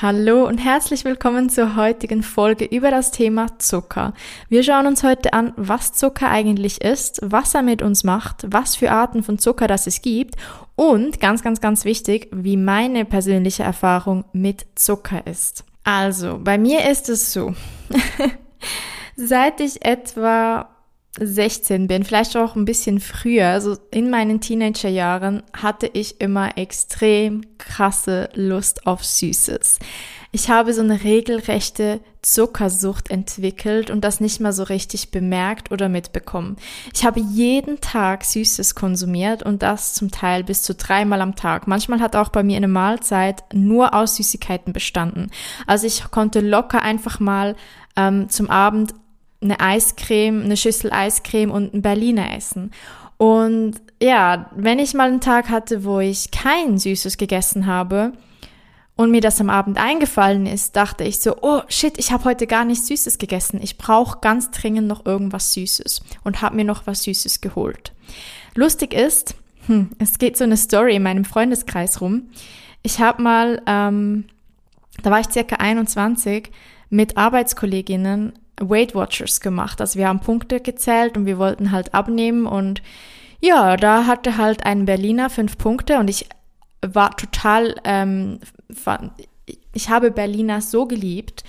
Hallo und herzlich willkommen zur heutigen Folge über das Thema Zucker. Wir schauen uns heute an, was Zucker eigentlich ist, was er mit uns macht, was für Arten von Zucker das es gibt und ganz, ganz, ganz wichtig, wie meine persönliche Erfahrung mit Zucker ist. Also, bei mir ist es so. Seit ich etwa 16 bin, vielleicht auch ein bisschen früher, also in meinen Teenagerjahren, hatte ich immer extrem krasse Lust auf Süßes. Ich habe so eine regelrechte Zuckersucht entwickelt und das nicht mal so richtig bemerkt oder mitbekommen. Ich habe jeden Tag Süßes konsumiert und das zum Teil bis zu dreimal am Tag. Manchmal hat auch bei mir eine Mahlzeit nur aus Süßigkeiten bestanden. Also ich konnte locker einfach mal ähm, zum Abend eine Eiscreme, eine Schüssel Eiscreme und ein Berliner essen. Und ja, wenn ich mal einen Tag hatte, wo ich kein Süßes gegessen habe und mir das am Abend eingefallen ist, dachte ich so, oh shit, ich habe heute gar nichts Süßes gegessen. Ich brauche ganz dringend noch irgendwas Süßes und habe mir noch was Süßes geholt. Lustig ist, hm, es geht so eine Story in meinem Freundeskreis rum. Ich habe mal, ähm, da war ich circa 21, mit Arbeitskolleginnen Weight Watchers gemacht. Also wir haben Punkte gezählt und wir wollten halt abnehmen und ja, da hatte halt ein Berliner fünf Punkte und ich war total, ähm, ich habe Berliner so geliebt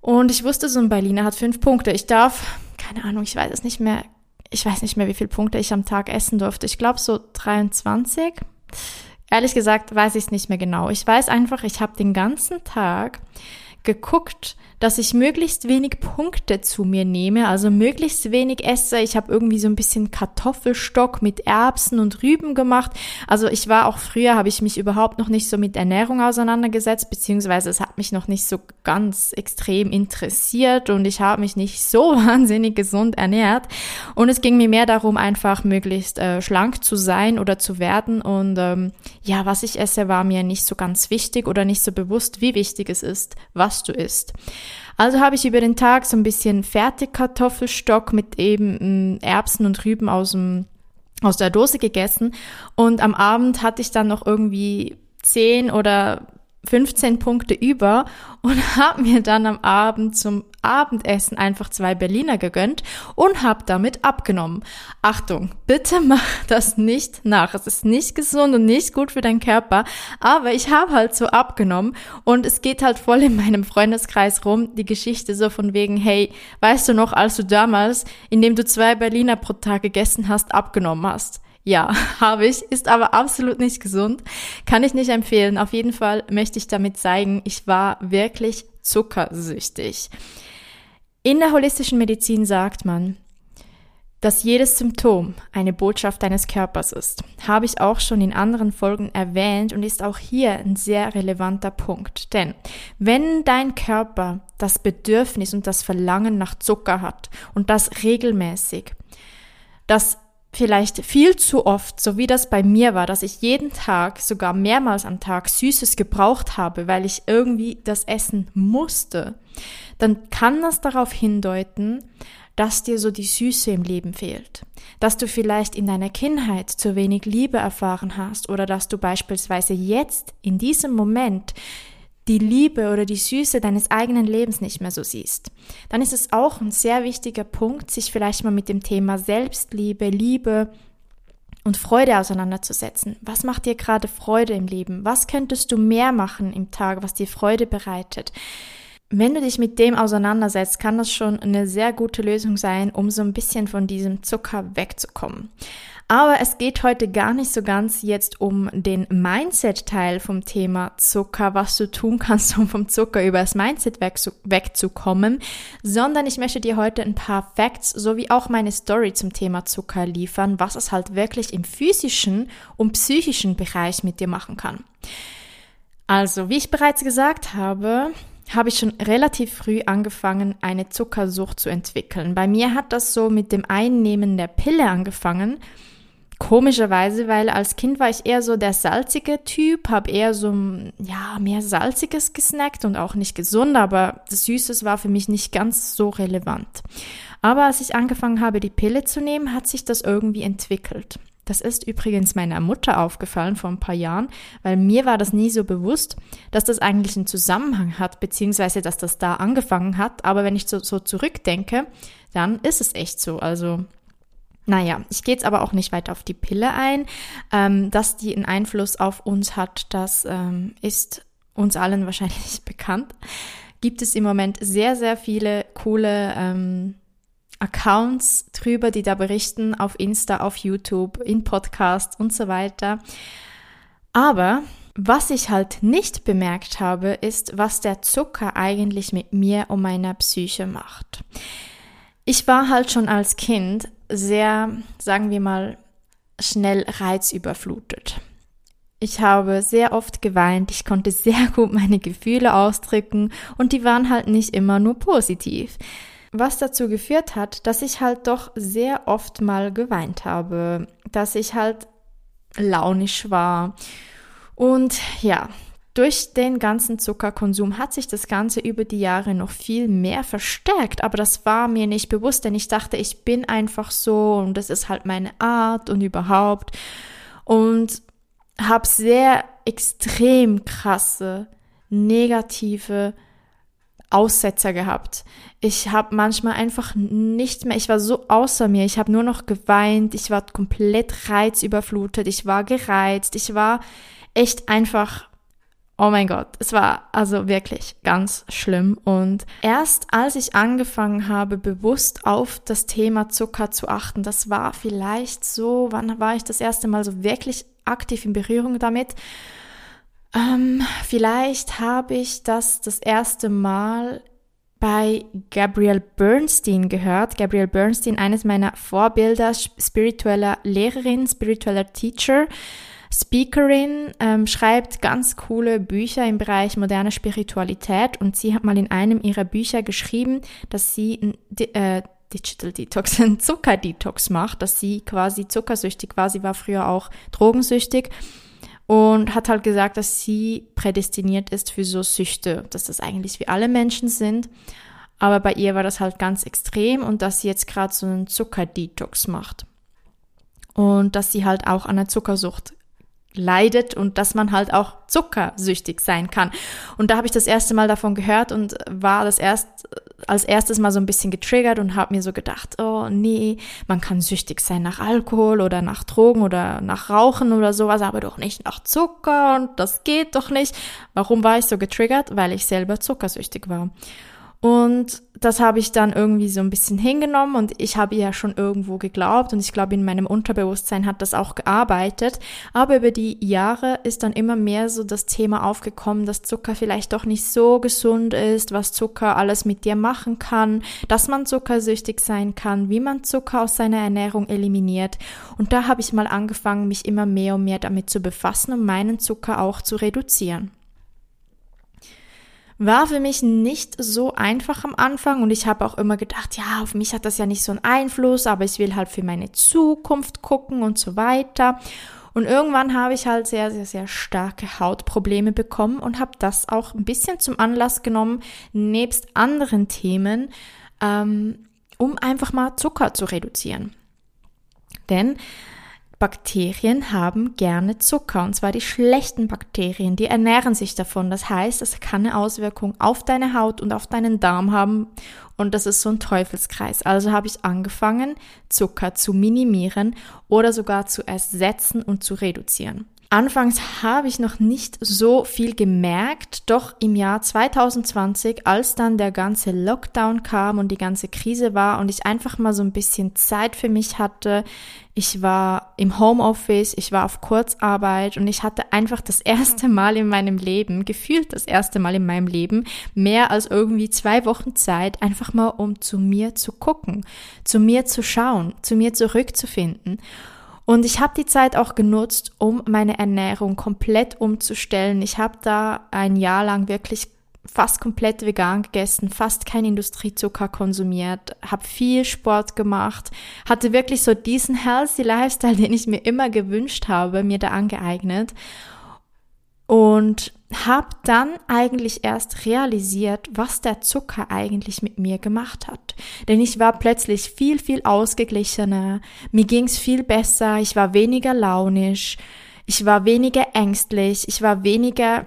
und ich wusste, so ein Berliner hat fünf Punkte. Ich darf, keine Ahnung, ich weiß es nicht mehr, ich weiß nicht mehr, wie viele Punkte ich am Tag essen durfte. Ich glaube so 23. Ehrlich gesagt weiß ich es nicht mehr genau. Ich weiß einfach, ich habe den ganzen Tag geguckt, dass ich möglichst wenig Punkte zu mir nehme, also möglichst wenig esse. Ich habe irgendwie so ein bisschen Kartoffelstock mit Erbsen und Rüben gemacht. Also ich war auch früher, habe ich mich überhaupt noch nicht so mit Ernährung auseinandergesetzt, beziehungsweise es hat mich noch nicht so ganz extrem interessiert und ich habe mich nicht so wahnsinnig gesund ernährt. Und es ging mir mehr darum, einfach möglichst äh, schlank zu sein oder zu werden. Und ähm, ja, was ich esse, war mir nicht so ganz wichtig oder nicht so bewusst, wie wichtig es ist, was du isst. Also habe ich über den Tag so ein bisschen Fertigkartoffelstock mit eben mm, Erbsen und Rüben aus dem aus der Dose gegessen. Und am Abend hatte ich dann noch irgendwie zehn oder 15 Punkte über und habe mir dann am Abend zum Abendessen einfach zwei Berliner gegönnt und habe damit abgenommen. Achtung, bitte mach das nicht nach. Es ist nicht gesund und nicht gut für deinen Körper, aber ich habe halt so abgenommen und es geht halt voll in meinem Freundeskreis rum, die Geschichte so von wegen, hey, weißt du noch, als du damals, indem du zwei Berliner pro Tag gegessen hast, abgenommen hast? Ja, habe ich, ist aber absolut nicht gesund. Kann ich nicht empfehlen. Auf jeden Fall möchte ich damit zeigen, ich war wirklich zuckersüchtig. In der holistischen Medizin sagt man, dass jedes Symptom eine Botschaft deines Körpers ist. Habe ich auch schon in anderen Folgen erwähnt und ist auch hier ein sehr relevanter Punkt. Denn wenn dein Körper das Bedürfnis und das Verlangen nach Zucker hat und das regelmäßig, das vielleicht viel zu oft, so wie das bei mir war, dass ich jeden Tag, sogar mehrmals am Tag Süßes gebraucht habe, weil ich irgendwie das essen musste, dann kann das darauf hindeuten, dass dir so die Süße im Leben fehlt, dass du vielleicht in deiner Kindheit zu wenig Liebe erfahren hast oder dass du beispielsweise jetzt in diesem Moment die Liebe oder die Süße deines eigenen Lebens nicht mehr so siehst, dann ist es auch ein sehr wichtiger Punkt, sich vielleicht mal mit dem Thema Selbstliebe, Liebe und Freude auseinanderzusetzen. Was macht dir gerade Freude im Leben? Was könntest du mehr machen im Tag, was dir Freude bereitet? Wenn du dich mit dem auseinandersetzt, kann das schon eine sehr gute Lösung sein, um so ein bisschen von diesem Zucker wegzukommen. Aber es geht heute gar nicht so ganz jetzt um den Mindset-Teil vom Thema Zucker, was du tun kannst, um vom Zucker über das Mindset wegzukommen, sondern ich möchte dir heute ein paar Facts sowie auch meine Story zum Thema Zucker liefern, was es halt wirklich im physischen und psychischen Bereich mit dir machen kann. Also, wie ich bereits gesagt habe, habe ich schon relativ früh angefangen, eine Zuckersucht zu entwickeln. Bei mir hat das so mit dem Einnehmen der Pille angefangen. Komischerweise, weil als Kind war ich eher so der salzige Typ, habe eher so ja mehr salziges gesnackt und auch nicht gesund, aber das Süßes war für mich nicht ganz so relevant. Aber als ich angefangen habe, die Pille zu nehmen, hat sich das irgendwie entwickelt. Das ist übrigens meiner Mutter aufgefallen vor ein paar Jahren, weil mir war das nie so bewusst, dass das eigentlich einen Zusammenhang hat, beziehungsweise dass das da angefangen hat. Aber wenn ich so, so zurückdenke, dann ist es echt so. Also naja, ich gehe jetzt aber auch nicht weiter auf die Pille ein. Ähm, dass die einen Einfluss auf uns hat, das ähm, ist uns allen wahrscheinlich bekannt. Gibt es im Moment sehr, sehr viele coole ähm, Accounts drüber, die da berichten, auf Insta, auf YouTube, in Podcasts und so weiter. Aber was ich halt nicht bemerkt habe, ist, was der Zucker eigentlich mit mir und meiner Psyche macht. Ich war halt schon als Kind sehr, sagen wir mal, schnell reizüberflutet. Ich habe sehr oft geweint, ich konnte sehr gut meine Gefühle ausdrücken und die waren halt nicht immer nur positiv. Was dazu geführt hat, dass ich halt doch sehr oft mal geweint habe, dass ich halt launisch war. Und ja, durch den ganzen Zuckerkonsum hat sich das Ganze über die Jahre noch viel mehr verstärkt, aber das war mir nicht bewusst, denn ich dachte, ich bin einfach so und das ist halt meine Art und überhaupt. Und habe sehr extrem krasse negative Aussetzer gehabt. Ich habe manchmal einfach nicht mehr, ich war so außer mir, ich habe nur noch geweint, ich war komplett reizüberflutet, ich war gereizt, ich war echt einfach, oh mein Gott, es war also wirklich ganz schlimm. Und erst als ich angefangen habe, bewusst auf das Thema Zucker zu achten, das war vielleicht so, wann war ich das erste Mal so wirklich aktiv in Berührung damit? Ähm, vielleicht habe ich das das erste Mal bei Gabrielle Bernstein gehört. Gabrielle Bernstein, eines meiner Vorbilder, spiritueller Lehrerin, spiritueller Teacher, Speakerin, ähm, schreibt ganz coole Bücher im Bereich moderne Spiritualität und sie hat mal in einem ihrer Bücher geschrieben, dass sie ein äh, Digital Detox, ein Zuckerdetox macht, dass sie quasi zuckersüchtig war. Sie war früher auch drogensüchtig und hat halt gesagt, dass sie prädestiniert ist für so Süchte, dass das eigentlich wie alle Menschen sind. Aber bei ihr war das halt ganz extrem und dass sie jetzt gerade so einen Zuckerdetox macht. Und dass sie halt auch an einer Zuckersucht leidet und dass man halt auch zuckersüchtig sein kann. Und da habe ich das erste Mal davon gehört und war das erst als erstes mal so ein bisschen getriggert und habe mir so gedacht, oh nee, man kann süchtig sein nach Alkohol oder nach Drogen oder nach Rauchen oder sowas, aber doch nicht nach Zucker und das geht doch nicht. Warum war ich so getriggert? Weil ich selber zuckersüchtig war. Und das habe ich dann irgendwie so ein bisschen hingenommen und ich habe ja schon irgendwo geglaubt und ich glaube, in meinem Unterbewusstsein hat das auch gearbeitet. Aber über die Jahre ist dann immer mehr so das Thema aufgekommen, dass Zucker vielleicht doch nicht so gesund ist, was Zucker alles mit dir machen kann, dass man zuckersüchtig sein kann, wie man Zucker aus seiner Ernährung eliminiert. Und da habe ich mal angefangen, mich immer mehr und mehr damit zu befassen, um meinen Zucker auch zu reduzieren war für mich nicht so einfach am Anfang und ich habe auch immer gedacht, ja, auf mich hat das ja nicht so einen Einfluss, aber ich will halt für meine Zukunft gucken und so weiter. Und irgendwann habe ich halt sehr, sehr, sehr starke Hautprobleme bekommen und habe das auch ein bisschen zum Anlass genommen, nebst anderen Themen, ähm, um einfach mal Zucker zu reduzieren. Denn Bakterien haben gerne Zucker, und zwar die schlechten Bakterien, die ernähren sich davon. Das heißt, es kann eine Auswirkung auf deine Haut und auf deinen Darm haben und das ist so ein Teufelskreis. Also habe ich angefangen, Zucker zu minimieren oder sogar zu ersetzen und zu reduzieren. Anfangs habe ich noch nicht so viel gemerkt, doch im Jahr 2020, als dann der ganze Lockdown kam und die ganze Krise war und ich einfach mal so ein bisschen Zeit für mich hatte, ich war im Homeoffice, ich war auf Kurzarbeit und ich hatte einfach das erste Mal in meinem Leben, gefühlt das erste Mal in meinem Leben, mehr als irgendwie zwei Wochen Zeit, einfach mal um zu mir zu gucken, zu mir zu schauen, zu mir zurückzufinden. Und ich habe die Zeit auch genutzt, um meine Ernährung komplett umzustellen. Ich habe da ein Jahr lang wirklich fast komplett vegan gegessen, fast kein Industriezucker konsumiert, habe viel Sport gemacht, hatte wirklich so diesen healthy Lifestyle, den ich mir immer gewünscht habe, mir da angeeignet und habe dann eigentlich erst realisiert, was der Zucker eigentlich mit mir gemacht hat. Denn ich war plötzlich viel, viel ausgeglichener, mir ging's viel besser, ich war weniger launisch, ich war weniger ängstlich, ich war weniger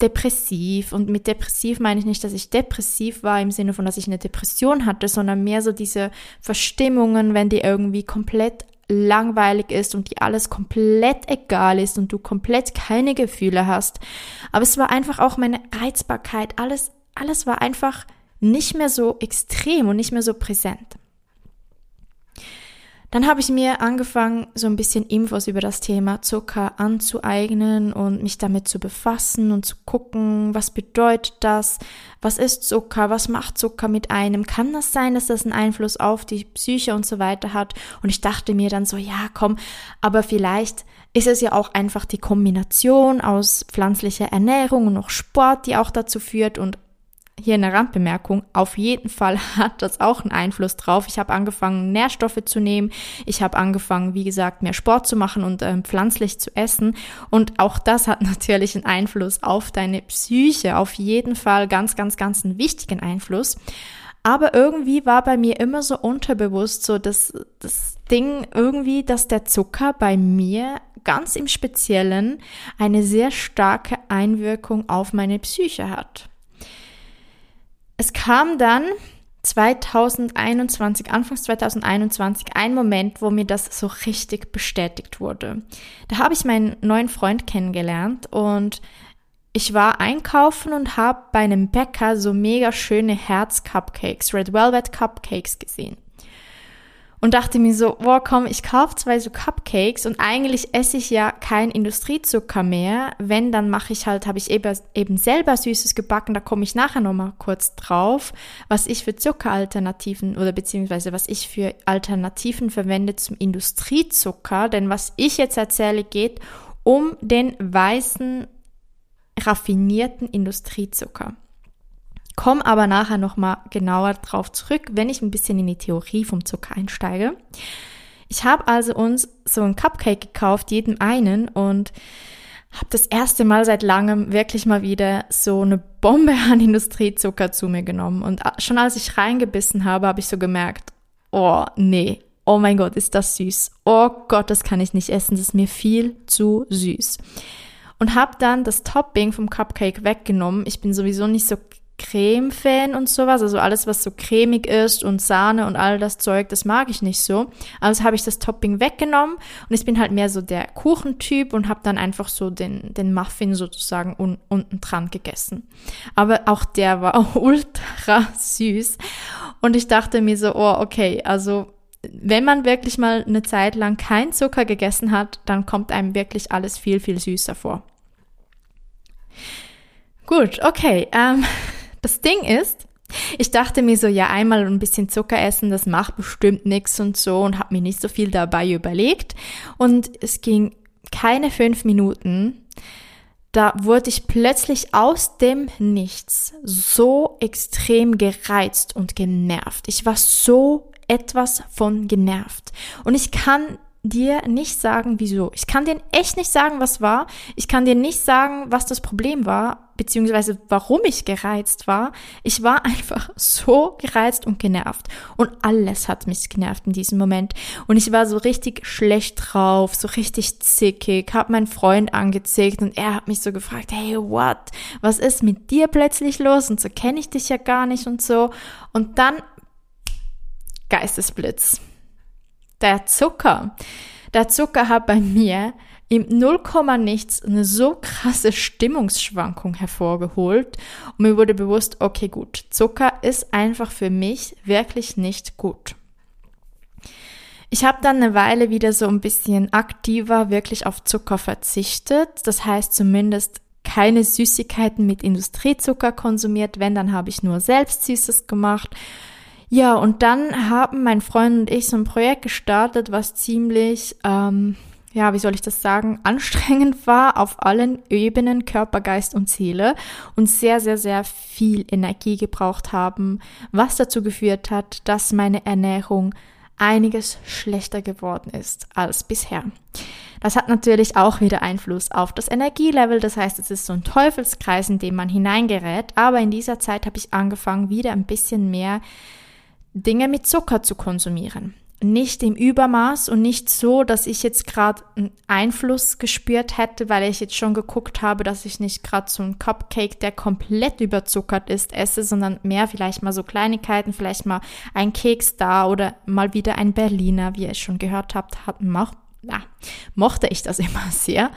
depressiv. Und mit depressiv meine ich nicht, dass ich depressiv war im Sinne von, dass ich eine Depression hatte, sondern mehr so diese Verstimmungen, wenn die irgendwie komplett langweilig ist und dir alles komplett egal ist und du komplett keine Gefühle hast. Aber es war einfach auch meine Reizbarkeit. Alles, alles war einfach nicht mehr so extrem und nicht mehr so präsent. Dann habe ich mir angefangen, so ein bisschen Infos über das Thema Zucker anzueignen und mich damit zu befassen und zu gucken, was bedeutet das, was ist Zucker, was macht Zucker mit einem, kann das sein, dass das einen Einfluss auf die Psyche und so weiter hat. Und ich dachte mir dann so, ja, komm, aber vielleicht ist es ja auch einfach die Kombination aus pflanzlicher Ernährung und noch Sport, die auch dazu führt und hier eine Randbemerkung, auf jeden Fall hat das auch einen Einfluss drauf. Ich habe angefangen, Nährstoffe zu nehmen. Ich habe angefangen, wie gesagt, mehr Sport zu machen und ähm, pflanzlich zu essen. Und auch das hat natürlich einen Einfluss auf deine Psyche. Auf jeden Fall ganz, ganz, ganz einen wichtigen Einfluss. Aber irgendwie war bei mir immer so unterbewusst so das, das Ding irgendwie, dass der Zucker bei mir ganz im Speziellen eine sehr starke Einwirkung auf meine Psyche hat. Es kam dann 2021, Anfangs 2021, ein Moment, wo mir das so richtig bestätigt wurde. Da habe ich meinen neuen Freund kennengelernt und ich war einkaufen und habe bei einem Bäcker so mega schöne Herz-Cupcakes, Red Velvet Cupcakes gesehen und dachte mir so, boah, komm, ich kaufe zwei so Cupcakes und eigentlich esse ich ja kein Industriezucker mehr. Wenn, dann mache ich halt, habe ich eben, eben selber Süßes gebacken, da komme ich nachher nochmal kurz drauf, was ich für Zuckeralternativen oder beziehungsweise was ich für Alternativen verwende zum Industriezucker. Denn was ich jetzt erzähle, geht um den weißen, raffinierten Industriezucker. Komm aber nachher nochmal genauer drauf zurück, wenn ich ein bisschen in die Theorie vom Zucker einsteige. Ich habe also uns so ein Cupcake gekauft, jedem einen und habe das erste Mal seit langem wirklich mal wieder so eine Bombe an Industriezucker zu mir genommen. Und schon als ich reingebissen habe, habe ich so gemerkt, oh nee, oh mein Gott, ist das süß. Oh Gott, das kann ich nicht essen, das ist mir viel zu süß. Und habe dann das Topping vom Cupcake weggenommen. Ich bin sowieso nicht so Creme-Fan und sowas. Also alles, was so cremig ist und Sahne und all das Zeug, das mag ich nicht so. Also habe ich das Topping weggenommen und ich bin halt mehr so der Kuchentyp und habe dann einfach so den, den Muffin sozusagen un unten dran gegessen. Aber auch der war ultra süß. Und ich dachte mir so, oh, okay, also wenn man wirklich mal eine Zeit lang kein Zucker gegessen hat, dann kommt einem wirklich alles viel, viel süßer vor. Gut, okay. Ähm, das Ding ist, ich dachte mir so, ja, einmal ein bisschen Zucker essen, das macht bestimmt nichts und so und habe mir nicht so viel dabei überlegt. Und es ging keine fünf Minuten, da wurde ich plötzlich aus dem Nichts so extrem gereizt und genervt. Ich war so etwas von genervt. Und ich kann dir nicht sagen, wieso. Ich kann dir echt nicht sagen, was war. Ich kann dir nicht sagen, was das Problem war, beziehungsweise warum ich gereizt war. Ich war einfach so gereizt und genervt. Und alles hat mich genervt in diesem Moment. Und ich war so richtig schlecht drauf, so richtig zickig, hab meinen Freund angezickt und er hat mich so gefragt, hey, what? Was ist mit dir plötzlich los? Und so kenne ich dich ja gar nicht und so. Und dann Geistesblitz der Zucker. Der Zucker hat bei mir im Nullkomma nichts eine so krasse Stimmungsschwankung hervorgeholt und mir wurde bewusst, okay gut, Zucker ist einfach für mich wirklich nicht gut. Ich habe dann eine Weile wieder so ein bisschen aktiver wirklich auf Zucker verzichtet. Das heißt zumindest keine Süßigkeiten mit Industriezucker konsumiert. Wenn, dann habe ich nur selbst Süßes gemacht. Ja, und dann haben mein Freund und ich so ein Projekt gestartet, was ziemlich, ähm, ja, wie soll ich das sagen, anstrengend war auf allen Ebenen, Körper, Geist und Seele und sehr, sehr, sehr viel Energie gebraucht haben, was dazu geführt hat, dass meine Ernährung einiges schlechter geworden ist als bisher. Das hat natürlich auch wieder Einfluss auf das Energielevel. Das heißt, es ist so ein Teufelskreis, in dem man hineingerät. Aber in dieser Zeit habe ich angefangen, wieder ein bisschen mehr Dinge mit Zucker zu konsumieren. Nicht im Übermaß und nicht so, dass ich jetzt gerade einen Einfluss gespürt hätte, weil ich jetzt schon geguckt habe, dass ich nicht gerade so einen Cupcake, der komplett überzuckert ist, esse, sondern mehr vielleicht mal so Kleinigkeiten, vielleicht mal ein Keks da oder mal wieder ein Berliner, wie ihr schon gehört habt, hat, macht, na, mochte ich das immer sehr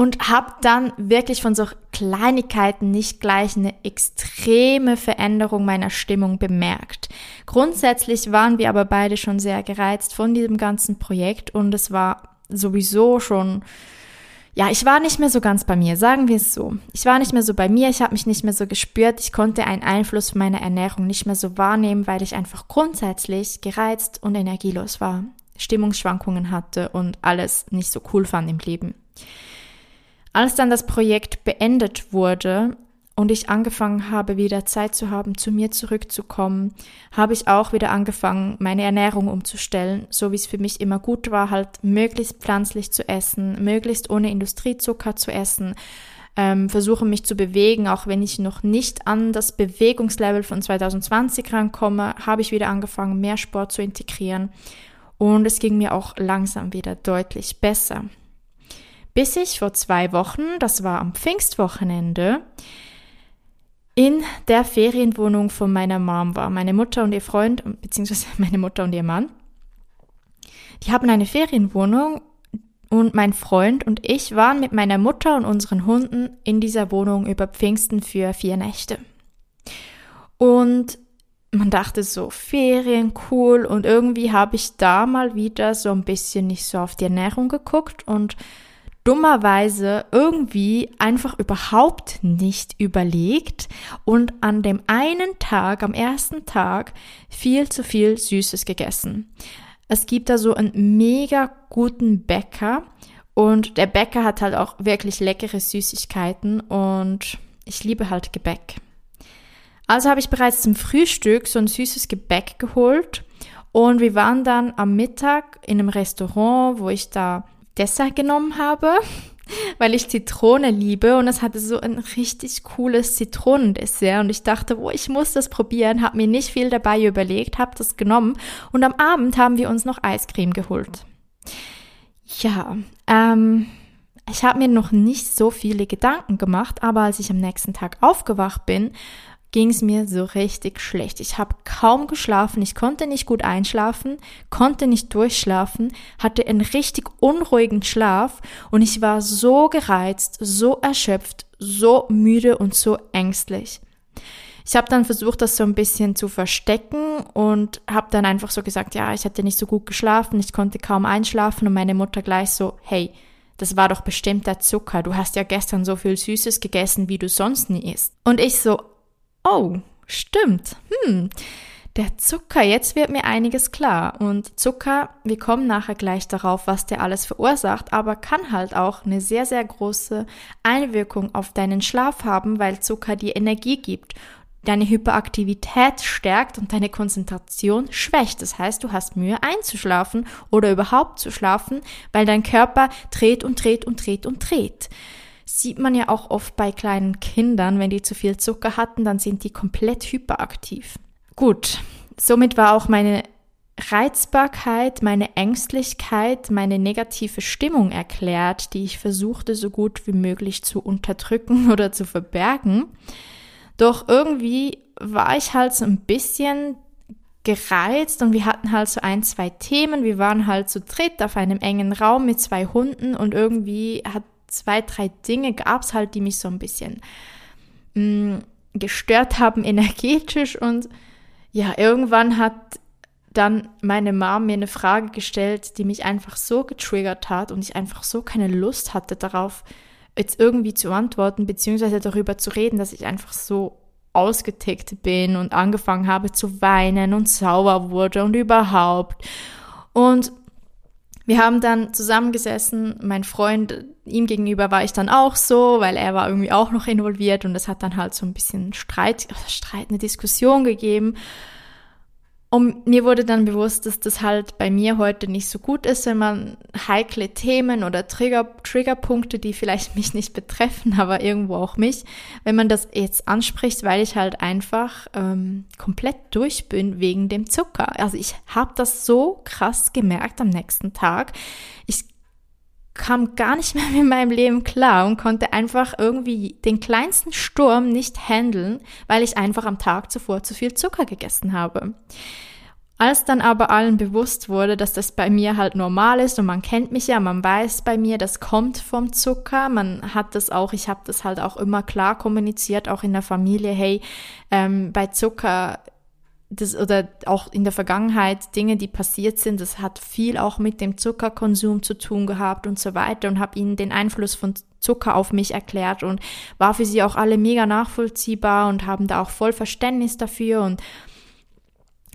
und habe dann wirklich von so Kleinigkeiten nicht gleich eine extreme Veränderung meiner Stimmung bemerkt. Grundsätzlich waren wir aber beide schon sehr gereizt von diesem ganzen Projekt und es war sowieso schon ja, ich war nicht mehr so ganz bei mir, sagen wir es so. Ich war nicht mehr so bei mir, ich habe mich nicht mehr so gespürt, ich konnte einen Einfluss meiner Ernährung nicht mehr so wahrnehmen, weil ich einfach grundsätzlich gereizt und energielos war, Stimmungsschwankungen hatte und alles nicht so cool fand im Leben. Als dann das Projekt beendet wurde und ich angefangen habe, wieder Zeit zu haben, zu mir zurückzukommen, habe ich auch wieder angefangen, meine Ernährung umzustellen, so wie es für mich immer gut war, halt möglichst pflanzlich zu essen, möglichst ohne Industriezucker zu essen, ähm, versuche mich zu bewegen, auch wenn ich noch nicht an das Bewegungslevel von 2020 rankomme, habe ich wieder angefangen, mehr Sport zu integrieren. Und es ging mir auch langsam wieder deutlich besser bis ich vor zwei Wochen, das war am Pfingstwochenende, in der Ferienwohnung von meiner Mom war. Meine Mutter und ihr Freund, beziehungsweise meine Mutter und ihr Mann, die haben eine Ferienwohnung und mein Freund und ich waren mit meiner Mutter und unseren Hunden in dieser Wohnung über Pfingsten für vier Nächte. Und man dachte so, Ferien, cool. Und irgendwie habe ich da mal wieder so ein bisschen nicht so auf die Ernährung geguckt und dummerweise irgendwie einfach überhaupt nicht überlegt und an dem einen Tag, am ersten Tag, viel zu viel Süßes gegessen. Es gibt da so einen mega guten Bäcker und der Bäcker hat halt auch wirklich leckere Süßigkeiten und ich liebe halt Gebäck. Also habe ich bereits zum Frühstück so ein süßes Gebäck geholt und wir waren dann am Mittag in einem Restaurant, wo ich da Dessert genommen habe, weil ich Zitrone liebe und es hatte so ein richtig cooles Zitronendessert und ich dachte, oh, ich muss das probieren, habe mir nicht viel dabei überlegt, habe das genommen und am Abend haben wir uns noch Eiscreme geholt. Ja, ähm, ich habe mir noch nicht so viele Gedanken gemacht, aber als ich am nächsten Tag aufgewacht bin, ging es mir so richtig schlecht. Ich habe kaum geschlafen, ich konnte nicht gut einschlafen, konnte nicht durchschlafen, hatte einen richtig unruhigen Schlaf und ich war so gereizt, so erschöpft, so müde und so ängstlich. Ich habe dann versucht, das so ein bisschen zu verstecken und habe dann einfach so gesagt, ja, ich hatte nicht so gut geschlafen, ich konnte kaum einschlafen und meine Mutter gleich so, hey, das war doch bestimmt der Zucker, du hast ja gestern so viel Süßes gegessen, wie du sonst nie isst. Und ich so, Oh, stimmt. Hm. Der Zucker, jetzt wird mir einiges klar. Und Zucker, wir kommen nachher gleich darauf, was der alles verursacht, aber kann halt auch eine sehr, sehr große Einwirkung auf deinen Schlaf haben, weil Zucker dir Energie gibt, deine Hyperaktivität stärkt und deine Konzentration schwächt. Das heißt, du hast Mühe einzuschlafen oder überhaupt zu schlafen, weil dein Körper dreht und dreht und dreht und dreht sieht man ja auch oft bei kleinen Kindern, wenn die zu viel Zucker hatten, dann sind die komplett hyperaktiv. Gut, somit war auch meine Reizbarkeit, meine Ängstlichkeit, meine negative Stimmung erklärt, die ich versuchte so gut wie möglich zu unterdrücken oder zu verbergen. Doch irgendwie war ich halt so ein bisschen gereizt und wir hatten halt so ein, zwei Themen. Wir waren halt zu dritt auf einem engen Raum mit zwei Hunden und irgendwie hat zwei, drei Dinge gab es halt, die mich so ein bisschen mh, mm, gestört haben energetisch und ja, irgendwann hat dann meine Mom mir eine Frage gestellt, die mich einfach so getriggert hat und ich einfach so keine Lust hatte darauf, jetzt irgendwie zu antworten, beziehungsweise darüber zu reden, dass ich einfach so ausgetickt bin und angefangen habe zu weinen und sauer wurde und überhaupt. Und wir haben dann zusammengesessen, mein Freund, ihm gegenüber war ich dann auch so, weil er war irgendwie auch noch involviert und es hat dann halt so ein bisschen Streit, Streit, eine Diskussion gegeben. Und mir wurde dann bewusst, dass das halt bei mir heute nicht so gut ist, wenn man heikle Themen oder Trigger, Triggerpunkte, die vielleicht mich nicht betreffen, aber irgendwo auch mich, wenn man das jetzt anspricht, weil ich halt einfach ähm, komplett durch bin wegen dem Zucker. Also ich habe das so krass gemerkt am nächsten Tag. Ich kam gar nicht mehr mit meinem Leben klar und konnte einfach irgendwie den kleinsten Sturm nicht handeln, weil ich einfach am Tag zuvor zu viel Zucker gegessen habe. Als dann aber allen bewusst wurde, dass das bei mir halt normal ist und man kennt mich ja, man weiß bei mir, das kommt vom Zucker, man hat das auch, ich habe das halt auch immer klar kommuniziert, auch in der Familie, hey, ähm, bei Zucker das, oder auch in der Vergangenheit Dinge, die passiert sind, das hat viel auch mit dem Zuckerkonsum zu tun gehabt und so weiter und habe ihnen den Einfluss von Zucker auf mich erklärt und war für sie auch alle mega nachvollziehbar und haben da auch voll Verständnis dafür und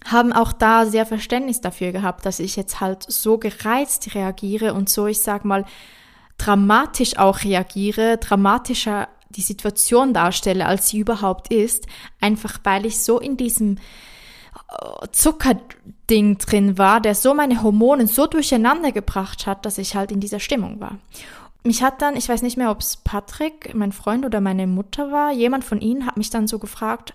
haben auch da sehr Verständnis dafür gehabt, dass ich jetzt halt so gereizt reagiere und so, ich sag mal, dramatisch auch reagiere, dramatischer die Situation darstelle, als sie überhaupt ist, einfach weil ich so in diesem Zuckerding drin war, der so meine Hormone so durcheinander gebracht hat, dass ich halt in dieser Stimmung war. Mich hat dann, ich weiß nicht mehr, ob es Patrick, mein Freund oder meine Mutter war, jemand von ihnen hat mich dann so gefragt,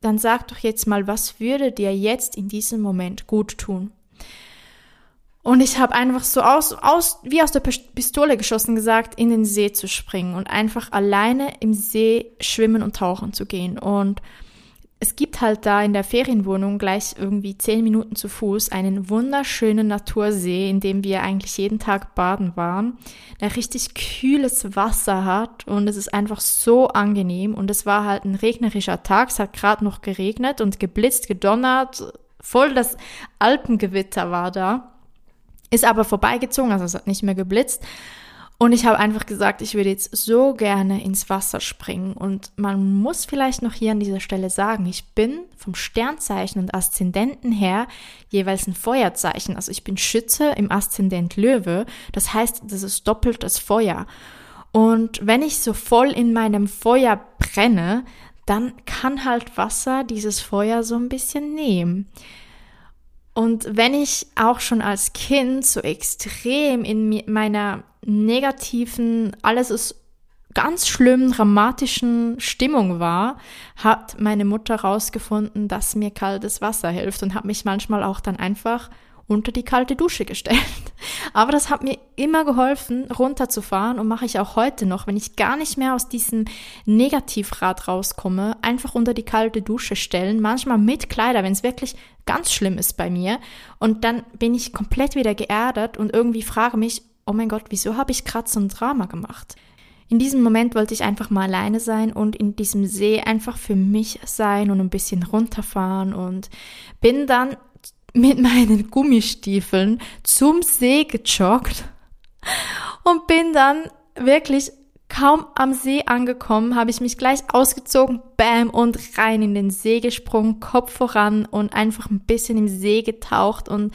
dann sag doch jetzt mal, was würde dir jetzt in diesem Moment gut tun? Und ich habe einfach so aus, aus, wie aus der Pistole geschossen gesagt, in den See zu springen und einfach alleine im See schwimmen und tauchen zu gehen. Und es gibt halt da in der Ferienwohnung gleich irgendwie zehn Minuten zu Fuß einen wunderschönen Natursee, in dem wir eigentlich jeden Tag baden waren, der richtig kühles Wasser hat und es ist einfach so angenehm und es war halt ein regnerischer Tag, es hat gerade noch geregnet und geblitzt, gedonnert, voll das Alpengewitter war da, ist aber vorbeigezogen, also es hat nicht mehr geblitzt und ich habe einfach gesagt, ich würde jetzt so gerne ins Wasser springen. Und man muss vielleicht noch hier an dieser Stelle sagen, ich bin vom Sternzeichen und Aszendenten her jeweils ein Feuerzeichen. Also ich bin Schütze im Aszendent Löwe. Das heißt, das ist doppelt das Feuer. Und wenn ich so voll in meinem Feuer brenne, dann kann halt Wasser dieses Feuer so ein bisschen nehmen. Und wenn ich auch schon als Kind so extrem in meiner negativen, alles ist ganz schlimm, dramatischen Stimmung war, hat meine Mutter rausgefunden, dass mir kaltes Wasser hilft und hat mich manchmal auch dann einfach unter die kalte Dusche gestellt. Aber das hat mir immer geholfen, runterzufahren und mache ich auch heute noch, wenn ich gar nicht mehr aus diesem Negativrad rauskomme, einfach unter die kalte Dusche stellen, manchmal mit Kleider, wenn es wirklich ganz schlimm ist bei mir. Und dann bin ich komplett wieder geerdet und irgendwie frage mich, oh mein Gott, wieso habe ich gerade so ein Drama gemacht? In diesem Moment wollte ich einfach mal alleine sein und in diesem See einfach für mich sein und ein bisschen runterfahren und bin dann mit meinen Gummistiefeln zum See gejoggt und bin dann wirklich kaum am See angekommen, habe ich mich gleich ausgezogen, bam, und rein in den See gesprungen, Kopf voran und einfach ein bisschen im See getaucht und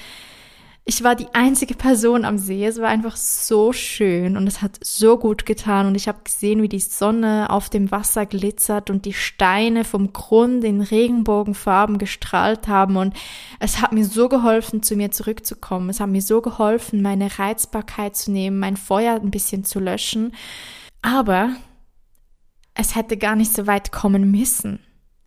ich war die einzige Person am See. Es war einfach so schön und es hat so gut getan. Und ich habe gesehen, wie die Sonne auf dem Wasser glitzert und die Steine vom Grund in Regenbogenfarben gestrahlt haben. Und es hat mir so geholfen, zu mir zurückzukommen. Es hat mir so geholfen, meine Reizbarkeit zu nehmen, mein Feuer ein bisschen zu löschen. Aber es hätte gar nicht so weit kommen müssen.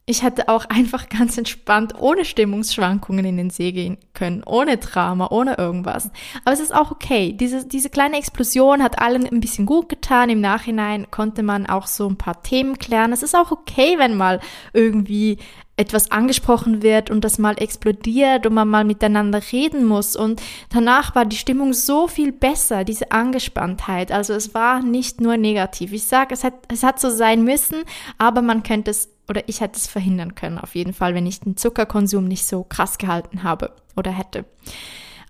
Ich hätte auch einfach ganz entspannt ohne Stimmungsschwankungen in den See gehen können, ohne Drama, ohne irgendwas. Aber es ist auch okay. Diese, diese kleine Explosion hat allen ein bisschen gut getan. Im Nachhinein konnte man auch so ein paar Themen klären. Es ist auch okay, wenn mal irgendwie etwas angesprochen wird und das mal explodiert und man mal miteinander reden muss. Und danach war die Stimmung so viel besser, diese Angespanntheit. Also es war nicht nur negativ. Ich sage, es hat, es hat so sein müssen, aber man könnte es oder ich hätte es verhindern können, auf jeden Fall, wenn ich den Zuckerkonsum nicht so krass gehalten habe oder hätte.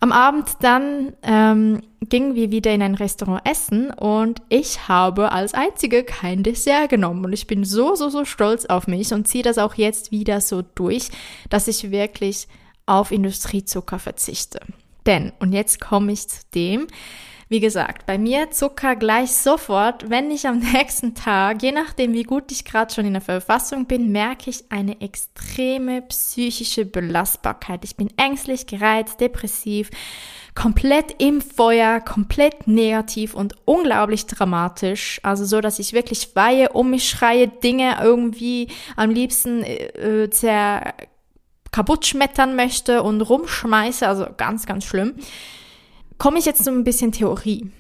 Am Abend dann ähm, gingen wir wieder in ein Restaurant essen und ich habe als einzige kein Dessert genommen und ich bin so, so, so stolz auf mich und ziehe das auch jetzt wieder so durch, dass ich wirklich auf Industriezucker verzichte. Denn, und jetzt komme ich zu dem, wie gesagt, bei mir Zucker gleich sofort, wenn ich am nächsten Tag, je nachdem wie gut ich gerade schon in der Verfassung bin, merke ich eine extreme psychische Belastbarkeit. Ich bin ängstlich, gereizt, depressiv, komplett im Feuer, komplett negativ und unglaublich dramatisch. Also so, dass ich wirklich weihe, um mich schreie, Dinge irgendwie am liebsten äh, zer kaputt schmettern möchte und rumschmeiße. Also ganz, ganz schlimm komme ich jetzt zu ein bisschen Theorie.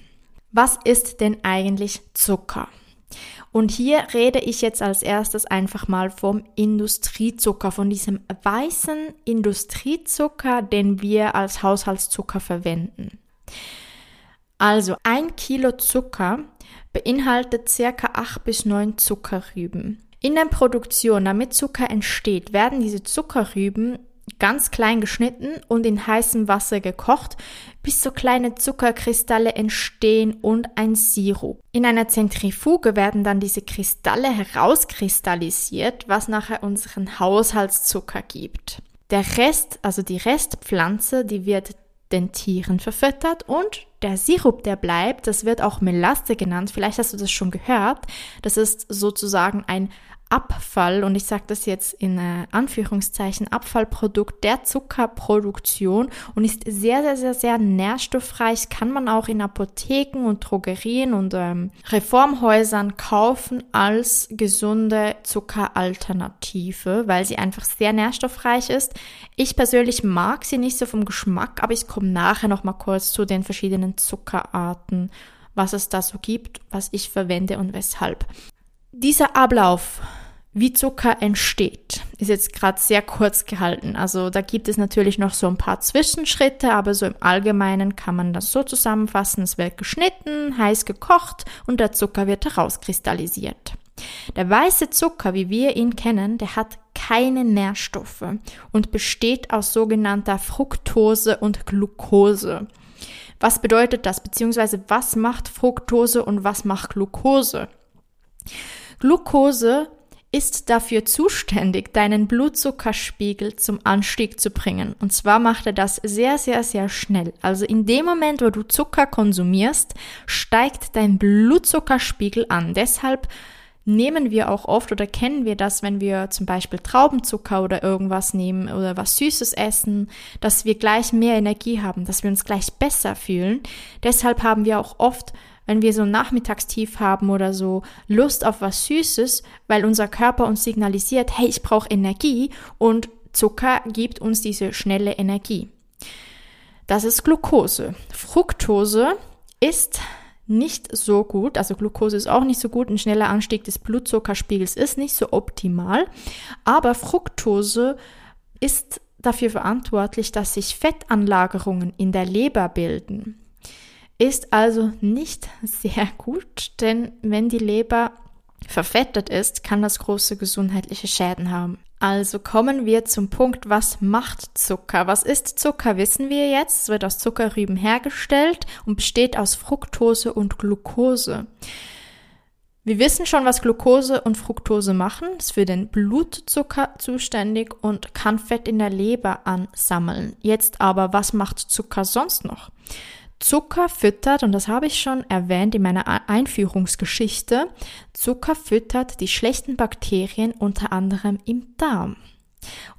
Was ist denn eigentlich Zucker? Und hier rede ich jetzt als erstes einfach mal vom Industriezucker, von diesem weißen Industriezucker, den wir als Haushaltszucker verwenden. Also ein Kilo Zucker beinhaltet circa acht bis neun Zuckerrüben. In der Produktion, damit Zucker entsteht, werden diese Zuckerrüben ganz klein geschnitten und in heißem Wasser gekocht, bis so kleine Zuckerkristalle entstehen und ein Sirup. In einer Zentrifuge werden dann diese Kristalle herauskristallisiert, was nachher unseren Haushaltszucker gibt. Der Rest, also die Restpflanze, die wird den Tieren verfüttert und der Sirup, der bleibt, das wird auch Melasse genannt. Vielleicht hast du das schon gehört. Das ist sozusagen ein Abfall, und ich sage das jetzt in äh, Anführungszeichen, Abfallprodukt der Zuckerproduktion und ist sehr, sehr, sehr, sehr nährstoffreich, kann man auch in Apotheken und Drogerien und ähm, Reformhäusern kaufen als gesunde Zuckeralternative, weil sie einfach sehr nährstoffreich ist. Ich persönlich mag sie nicht so vom Geschmack, aber ich komme nachher noch mal kurz zu den verschiedenen Zuckerarten was es da so gibt, was ich verwende und weshalb. Dieser Ablauf wie Zucker entsteht, ist jetzt gerade sehr kurz gehalten. Also da gibt es natürlich noch so ein paar Zwischenschritte, aber so im Allgemeinen kann man das so zusammenfassen. Es wird geschnitten, heiß gekocht und der Zucker wird herauskristallisiert. Der weiße Zucker, wie wir ihn kennen, der hat keine Nährstoffe und besteht aus sogenannter Fructose und Glucose. Was bedeutet das? Beziehungsweise was macht Fructose und was macht Glucose? Glucose ist dafür zuständig, deinen Blutzuckerspiegel zum Anstieg zu bringen. Und zwar macht er das sehr, sehr, sehr schnell. Also in dem Moment, wo du Zucker konsumierst, steigt dein Blutzuckerspiegel an. Deshalb nehmen wir auch oft oder kennen wir das, wenn wir zum Beispiel Traubenzucker oder irgendwas nehmen oder was Süßes essen, dass wir gleich mehr Energie haben, dass wir uns gleich besser fühlen. Deshalb haben wir auch oft wenn wir so ein Nachmittagstief haben oder so Lust auf was Süßes, weil unser Körper uns signalisiert, hey, ich brauche Energie und Zucker gibt uns diese schnelle Energie. Das ist Glucose. Fructose ist nicht so gut, also Glucose ist auch nicht so gut, ein schneller Anstieg des Blutzuckerspiegels ist nicht so optimal, aber Fructose ist dafür verantwortlich, dass sich Fettanlagerungen in der Leber bilden ist also nicht sehr gut, denn wenn die Leber verfettet ist, kann das große gesundheitliche Schäden haben. Also kommen wir zum Punkt, was macht Zucker? Was ist Zucker, wissen wir jetzt. Es wird aus Zuckerrüben hergestellt und besteht aus Fructose und Glucose. Wir wissen schon, was Glucose und Fructose machen. Es ist für den Blutzucker zuständig und kann Fett in der Leber ansammeln. Jetzt aber, was macht Zucker sonst noch? Zucker füttert, und das habe ich schon erwähnt in meiner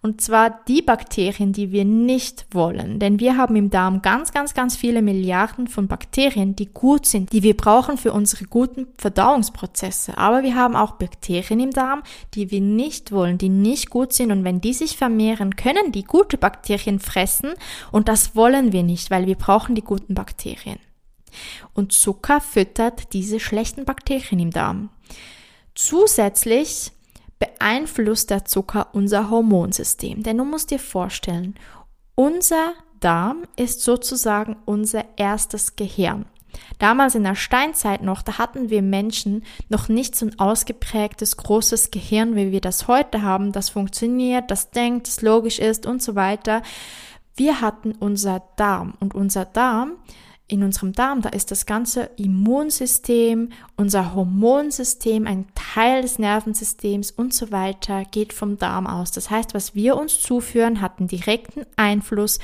Und zwar die Bakterien, die wir nicht wollen. Denn wir haben im Darm ganz, ganz, ganz viele Milliarden von Bakterien, die gut sind, die wir brauchen für unsere guten Verdauungsprozesse. Aber wir haben auch Bakterien im Darm, die wir nicht wollen, die nicht gut sind. Und wenn die sich vermehren, können die gute Bakterien fressen. Und das wollen wir nicht, weil wir brauchen die guten Bakterien. Und Zucker füttert diese schlechten Bakterien im Darm. Zusätzlich beeinflusst der Zucker unser Hormonsystem. Denn du musst dir vorstellen, unser Darm ist sozusagen unser erstes Gehirn. Damals in der Steinzeit noch, da hatten wir Menschen noch nicht so ein ausgeprägtes, großes Gehirn, wie wir das heute haben, das funktioniert, das denkt, das logisch ist und so weiter. Wir hatten unser Darm und unser Darm in unserem Darm, da ist das ganze Immunsystem, unser Hormonsystem, ein Teil des Nervensystems und so weiter geht vom Darm aus. Das heißt, was wir uns zuführen, hat einen direkten Einfluss,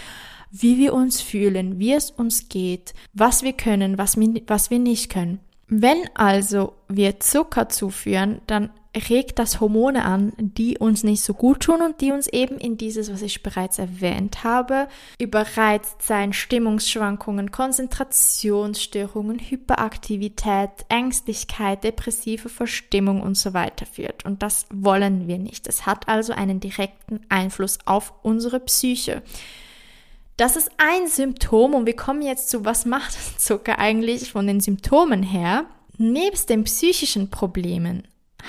wie wir uns fühlen, wie es uns geht, was wir können, was wir, nicht können. Wenn also wir Zucker zuführen, dann regt das Hormone an, die uns nicht so gut tun und die uns eben in dieses, was ich bereits erwähnt habe, überreizt sein, Stimmungsschwankungen, Konzentrationsstörungen, Hyperaktivität, Ängstlichkeit, depressive Verstimmung und so weiter führt. Und das wollen wir nicht. Es hat also einen direkten Einfluss auf unsere Psyche. Das ist ein Symptom und wir kommen jetzt zu, was macht Zucker eigentlich von den Symptomen her? Nebst den psychischen Problemen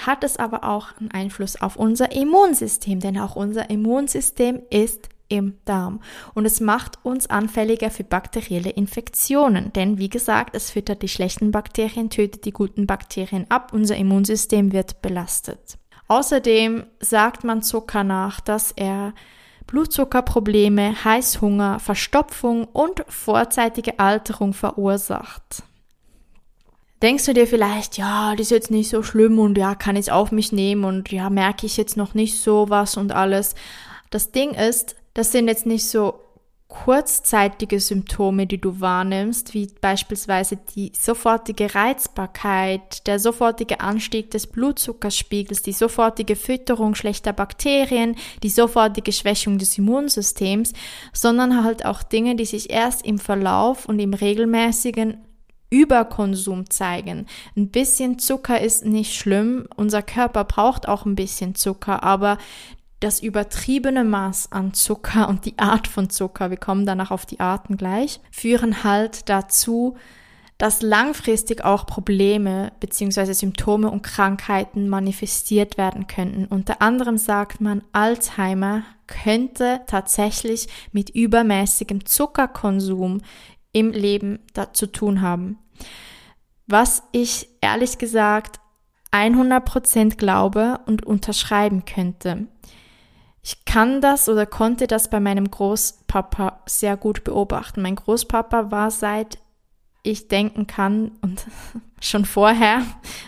hat es aber auch einen Einfluss auf unser Immunsystem, denn auch unser Immunsystem ist im Darm und es macht uns anfälliger für bakterielle Infektionen, denn wie gesagt, es füttert die schlechten Bakterien, tötet die guten Bakterien ab, unser Immunsystem wird belastet. Außerdem sagt man Zucker nach, dass er Blutzuckerprobleme, Heißhunger, Verstopfung und vorzeitige Alterung verursacht denkst du dir vielleicht, ja, das ist jetzt nicht so schlimm und ja, kann ich auf mich nehmen und ja, merke ich jetzt noch nicht so was und alles. Das Ding ist, das sind jetzt nicht so kurzzeitige Symptome, die du wahrnimmst, wie beispielsweise die sofortige Reizbarkeit, der sofortige Anstieg des Blutzuckerspiegels, die sofortige Fütterung schlechter Bakterien, die sofortige Schwächung des Immunsystems, sondern halt auch Dinge, die sich erst im Verlauf und im regelmäßigen Überkonsum zeigen. Ein bisschen Zucker ist nicht schlimm. Unser Körper braucht auch ein bisschen Zucker, aber das übertriebene Maß an Zucker und die Art von Zucker, wir kommen danach auf die Arten gleich, führen halt dazu, dass langfristig auch Probleme bzw. Symptome und Krankheiten manifestiert werden könnten. Unter anderem sagt man, Alzheimer könnte tatsächlich mit übermäßigem Zuckerkonsum im Leben zu tun haben was ich ehrlich gesagt 100% glaube und unterschreiben könnte. Ich kann das oder konnte das bei meinem Großpapa sehr gut beobachten. Mein Großpapa war seit ich denken kann und schon vorher,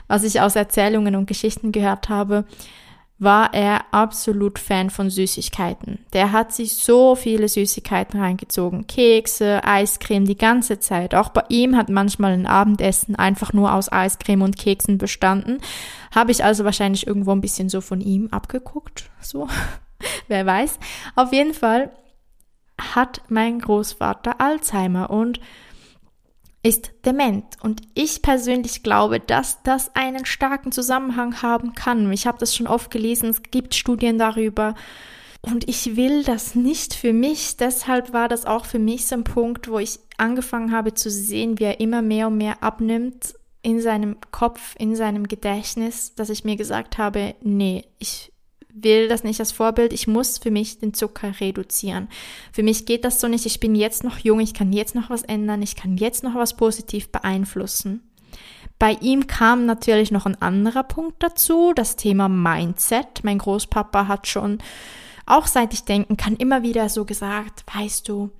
was ich aus Erzählungen und Geschichten gehört habe, war er absolut Fan von Süßigkeiten. Der hat sich so viele Süßigkeiten reingezogen. Kekse, Eiscreme, die ganze Zeit. Auch bei ihm hat manchmal ein Abendessen einfach nur aus Eiscreme und Keksen bestanden. Habe ich also wahrscheinlich irgendwo ein bisschen so von ihm abgeguckt. So, wer weiß. Auf jeden Fall hat mein Großvater Alzheimer und ist dement. Und ich persönlich glaube, dass das einen starken Zusammenhang haben kann. Ich habe das schon oft gelesen, es gibt Studien darüber. Und ich will das nicht für mich. Deshalb war das auch für mich so ein Punkt, wo ich angefangen habe zu sehen, wie er immer mehr und mehr abnimmt in seinem Kopf, in seinem Gedächtnis, dass ich mir gesagt habe, nee, ich will das nicht als Vorbild. Ich muss für mich den Zucker reduzieren. Für mich geht das so nicht. Ich bin jetzt noch jung, ich kann jetzt noch was ändern, ich kann jetzt noch was positiv beeinflussen. Bei ihm kam natürlich noch ein anderer Punkt dazu, das Thema Mindset. Mein Großpapa hat schon, auch seit ich denken kann, immer wieder so gesagt, weißt du,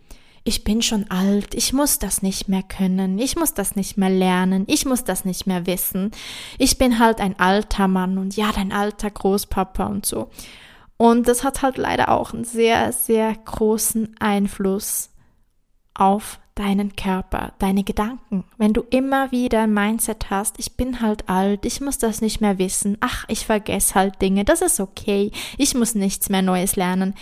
ich bin schon alt, ich muss das nicht mehr können, ich muss das nicht mehr lernen, ich muss das nicht mehr wissen. Ich bin halt ein alter Mann und ja, dein alter Großpapa und so. Und das hat halt leider auch einen sehr, sehr großen Einfluss auf deinen Körper, deine Gedanken. Wenn du immer wieder ein Mindset hast, ich bin halt alt, ich muss das nicht mehr wissen, ach, ich vergesse halt Dinge, das ist okay, ich muss nichts mehr Neues lernen,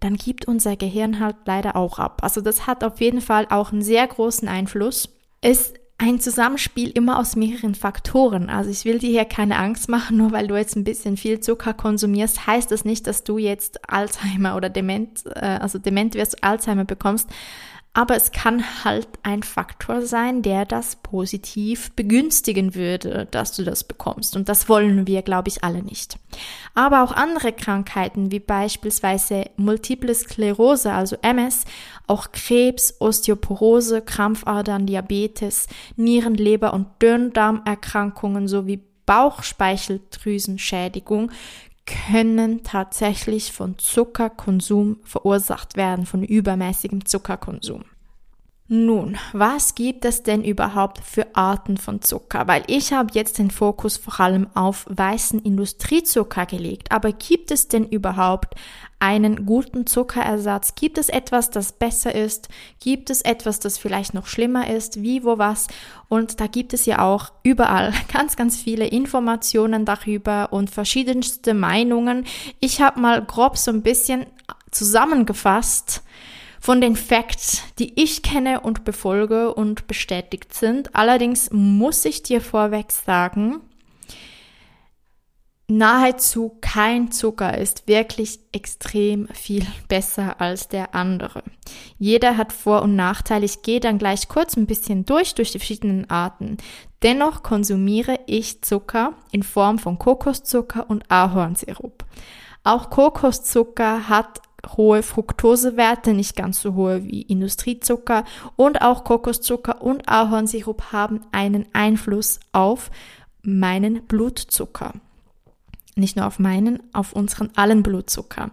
dann gibt unser Gehirn halt leider auch ab. Also das hat auf jeden Fall auch einen sehr großen Einfluss. Es ein Zusammenspiel immer aus mehreren Faktoren. Also ich will dir hier keine Angst machen, nur weil du jetzt ein bisschen viel Zucker konsumierst, heißt das nicht, dass du jetzt Alzheimer oder dement, äh, also dement wirst, Alzheimer bekommst. Aber es kann halt ein Faktor sein, der das positiv begünstigen würde, dass du das bekommst. Und das wollen wir, glaube ich, alle nicht. Aber auch andere Krankheiten, wie beispielsweise Multiple Sklerose, also MS, auch Krebs, Osteoporose, Krampfadern, Diabetes, Nieren-, Leber- und Dünndarmerkrankungen sowie Bauchspeicheldrüsenschädigung können tatsächlich von Zuckerkonsum verursacht werden, von übermäßigem Zuckerkonsum. Nun, was gibt es denn überhaupt für Arten von Zucker? Weil ich habe jetzt den Fokus vor allem auf weißen Industriezucker gelegt. Aber gibt es denn überhaupt einen guten Zuckerersatz? Gibt es etwas, das besser ist? Gibt es etwas, das vielleicht noch schlimmer ist? Wie, wo, was? Und da gibt es ja auch überall ganz, ganz viele Informationen darüber und verschiedenste Meinungen. Ich habe mal grob so ein bisschen zusammengefasst, von den Facts, die ich kenne und befolge und bestätigt sind. Allerdings muss ich dir vorweg sagen, nahezu kein Zucker ist wirklich extrem viel besser als der andere. Jeder hat Vor- und Nachteile. Ich gehe dann gleich kurz ein bisschen durch, durch die verschiedenen Arten. Dennoch konsumiere ich Zucker in Form von Kokoszucker und Ahornsirup. Auch Kokoszucker hat hohe Fructosewerte, nicht ganz so hohe wie Industriezucker und auch Kokoszucker und Ahornsirup haben einen Einfluss auf meinen Blutzucker. Nicht nur auf meinen, auf unseren allen Blutzucker.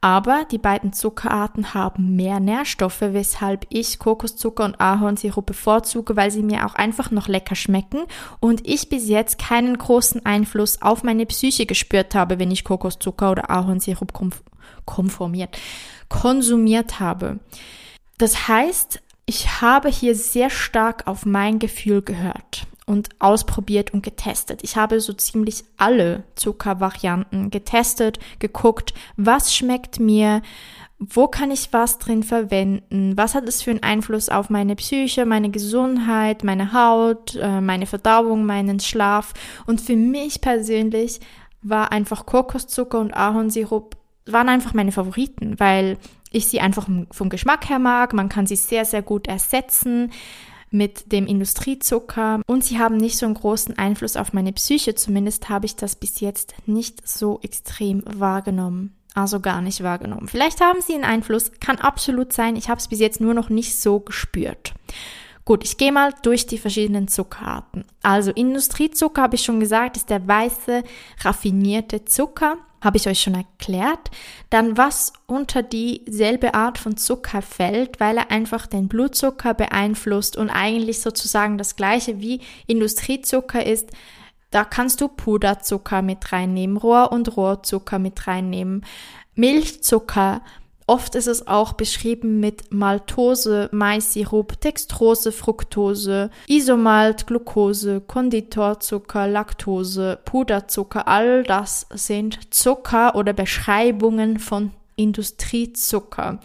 Aber die beiden Zuckerarten haben mehr Nährstoffe, weshalb ich Kokoszucker und Ahornsirup bevorzuge, weil sie mir auch einfach noch lecker schmecken und ich bis jetzt keinen großen Einfluss auf meine Psyche gespürt habe, wenn ich Kokoszucker oder Ahornsirup konformiert, konsumiert habe. Das heißt, ich habe hier sehr stark auf mein Gefühl gehört und ausprobiert und getestet. Ich habe so ziemlich alle Zuckervarianten getestet, geguckt, was schmeckt mir, wo kann ich was drin verwenden, was hat es für einen Einfluss auf meine Psyche, meine Gesundheit, meine Haut, äh, meine Verdauung, meinen Schlaf. Und für mich persönlich war einfach Kokoszucker und Ahornsirup waren einfach meine Favoriten, weil ich sie einfach vom Geschmack her mag. Man kann sie sehr, sehr gut ersetzen mit dem Industriezucker und sie haben nicht so einen großen Einfluss auf meine Psyche. Zumindest habe ich das bis jetzt nicht so extrem wahrgenommen. Also gar nicht wahrgenommen. Vielleicht haben sie einen Einfluss, kann absolut sein. Ich habe es bis jetzt nur noch nicht so gespürt. Gut, ich gehe mal durch die verschiedenen Zuckerarten. Also Industriezucker, habe ich schon gesagt, ist der weiße, raffinierte Zucker habe ich euch schon erklärt. Dann was unter dieselbe Art von Zucker fällt, weil er einfach den Blutzucker beeinflusst und eigentlich sozusagen das gleiche wie Industriezucker ist. Da kannst du Puderzucker mit reinnehmen, Rohr- und Rohrzucker mit reinnehmen, Milchzucker, Oft ist es auch beschrieben mit Maltose, Maissirup, Dextrose, Fructose, Isomalt, Glucose, Konditorzucker, Laktose, Puderzucker. All das sind Zucker oder Beschreibungen von Industriezucker.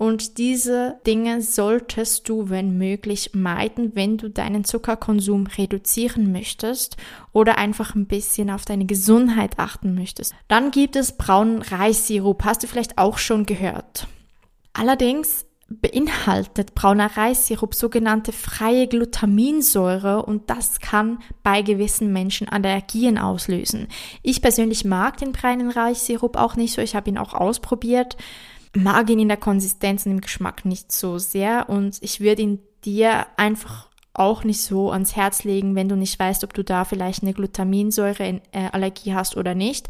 Und diese Dinge solltest du, wenn möglich, meiden, wenn du deinen Zuckerkonsum reduzieren möchtest oder einfach ein bisschen auf deine Gesundheit achten möchtest. Dann gibt es braunen Reissirup. Hast du vielleicht auch schon gehört. Allerdings beinhaltet brauner Reissirup sogenannte freie Glutaminsäure und das kann bei gewissen Menschen Allergien auslösen. Ich persönlich mag den braunen Reissirup auch nicht so, ich habe ihn auch ausprobiert mag ihn in der Konsistenz und im Geschmack nicht so sehr und ich würde ihn dir einfach auch nicht so ans Herz legen, wenn du nicht weißt, ob du da vielleicht eine Glutaminsäureallergie hast oder nicht.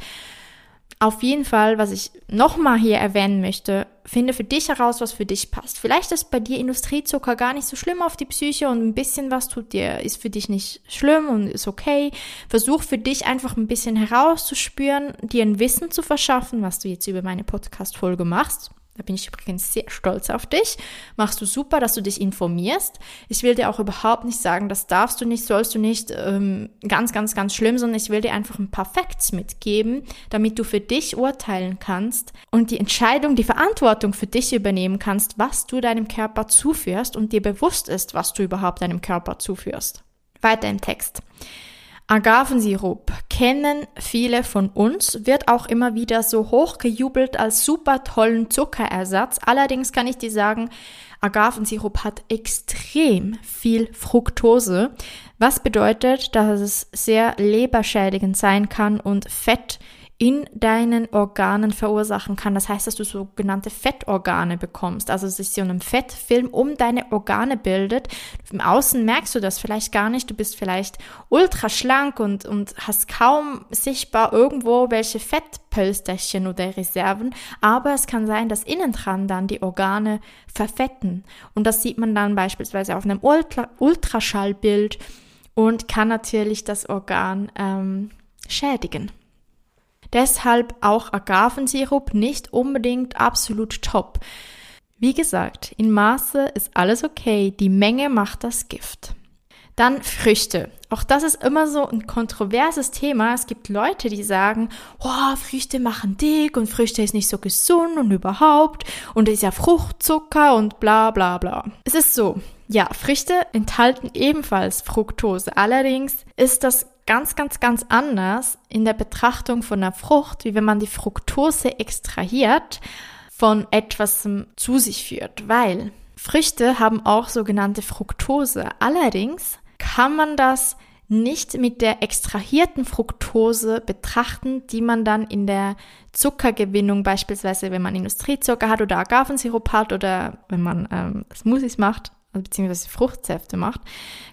Auf jeden Fall, was ich nochmal hier erwähnen möchte, finde für dich heraus, was für dich passt. Vielleicht ist bei dir Industriezucker gar nicht so schlimm auf die Psyche und ein bisschen was tut dir, ist für dich nicht schlimm und ist okay. Versuch für dich einfach ein bisschen herauszuspüren, dir ein Wissen zu verschaffen, was du jetzt über meine Podcast-Folge machst. Da bin ich übrigens sehr stolz auf dich. Machst du super, dass du dich informierst. Ich will dir auch überhaupt nicht sagen, das darfst du nicht, sollst du nicht, ähm, ganz, ganz, ganz schlimm, sondern ich will dir einfach ein paar Facts mitgeben, damit du für dich urteilen kannst und die Entscheidung, die Verantwortung für dich übernehmen kannst, was du deinem Körper zuführst und dir bewusst ist, was du überhaupt deinem Körper zuführst. Weiter im Text. Agavensirup kennen viele von uns, wird auch immer wieder so hoch gejubelt als super tollen Zuckerersatz. Allerdings kann ich dir sagen, Agavensirup hat extrem viel Fructose, was bedeutet, dass es sehr leberschädigend sein kann und Fett in deinen Organen verursachen kann. Das heißt, dass du sogenannte Fettorgane bekommst. Also ist so ein Fettfilm um deine Organe bildet. Im Außen merkst du das vielleicht gar nicht. Du bist vielleicht ultra schlank und, und hast kaum sichtbar irgendwo welche Fettpölsterchen oder Reserven. Aber es kann sein, dass innen dran dann die Organe verfetten. Und das sieht man dann beispielsweise auf einem Ultra Ultraschallbild und kann natürlich das Organ ähm, schädigen. Deshalb auch Agavensirup nicht unbedingt absolut top. Wie gesagt, in Maße ist alles okay, die Menge macht das Gift. Dann Früchte. Auch das ist immer so ein kontroverses Thema. Es gibt Leute, die sagen, oh, Früchte machen dick und Früchte ist nicht so gesund und überhaupt und ist ja Fruchtzucker und bla bla bla. Es ist so, ja, Früchte enthalten ebenfalls Fructose. Allerdings ist das ganz, ganz, ganz anders in der Betrachtung von einer Frucht, wie wenn man die Fructose extrahiert von etwas zu sich führt, weil Früchte haben auch sogenannte Fructose. Allerdings kann man das nicht mit der extrahierten Fructose betrachten, die man dann in der Zuckergewinnung beispielsweise, wenn man Industriezucker hat oder Agavensirup hat oder wenn man ähm, Smoothies macht, beziehungsweise Fruchtsäfte macht,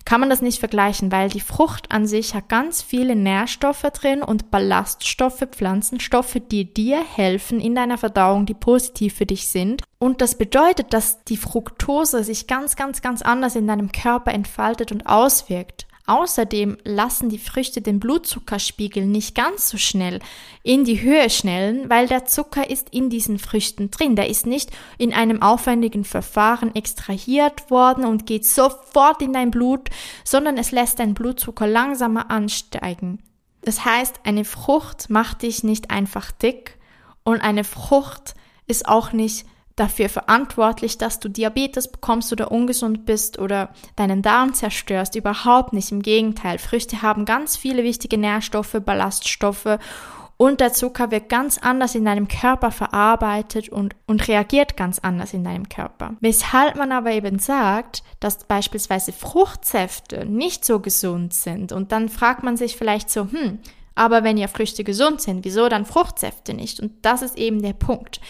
kann man das nicht vergleichen, weil die Frucht an sich hat ganz viele Nährstoffe drin und Ballaststoffe, Pflanzenstoffe, die dir helfen in deiner Verdauung, die positiv für dich sind. Und das bedeutet, dass die Fructose sich ganz, ganz, ganz anders in deinem Körper entfaltet und auswirkt. Außerdem lassen die Früchte den Blutzuckerspiegel nicht ganz so schnell in die Höhe schnellen, weil der Zucker ist in diesen Früchten drin. Der ist nicht in einem aufwendigen Verfahren extrahiert worden und geht sofort in dein Blut, sondern es lässt dein Blutzucker langsamer ansteigen. Das heißt, eine Frucht macht dich nicht einfach dick und eine Frucht ist auch nicht dafür verantwortlich, dass du Diabetes bekommst oder ungesund bist oder deinen Darm zerstörst. Überhaupt nicht. Im Gegenteil. Früchte haben ganz viele wichtige Nährstoffe, Ballaststoffe und der Zucker wird ganz anders in deinem Körper verarbeitet und, und reagiert ganz anders in deinem Körper. Weshalb man aber eben sagt, dass beispielsweise Fruchtsäfte nicht so gesund sind. Und dann fragt man sich vielleicht so, hm, aber wenn ja Früchte gesund sind, wieso dann Fruchtsäfte nicht? Und das ist eben der Punkt.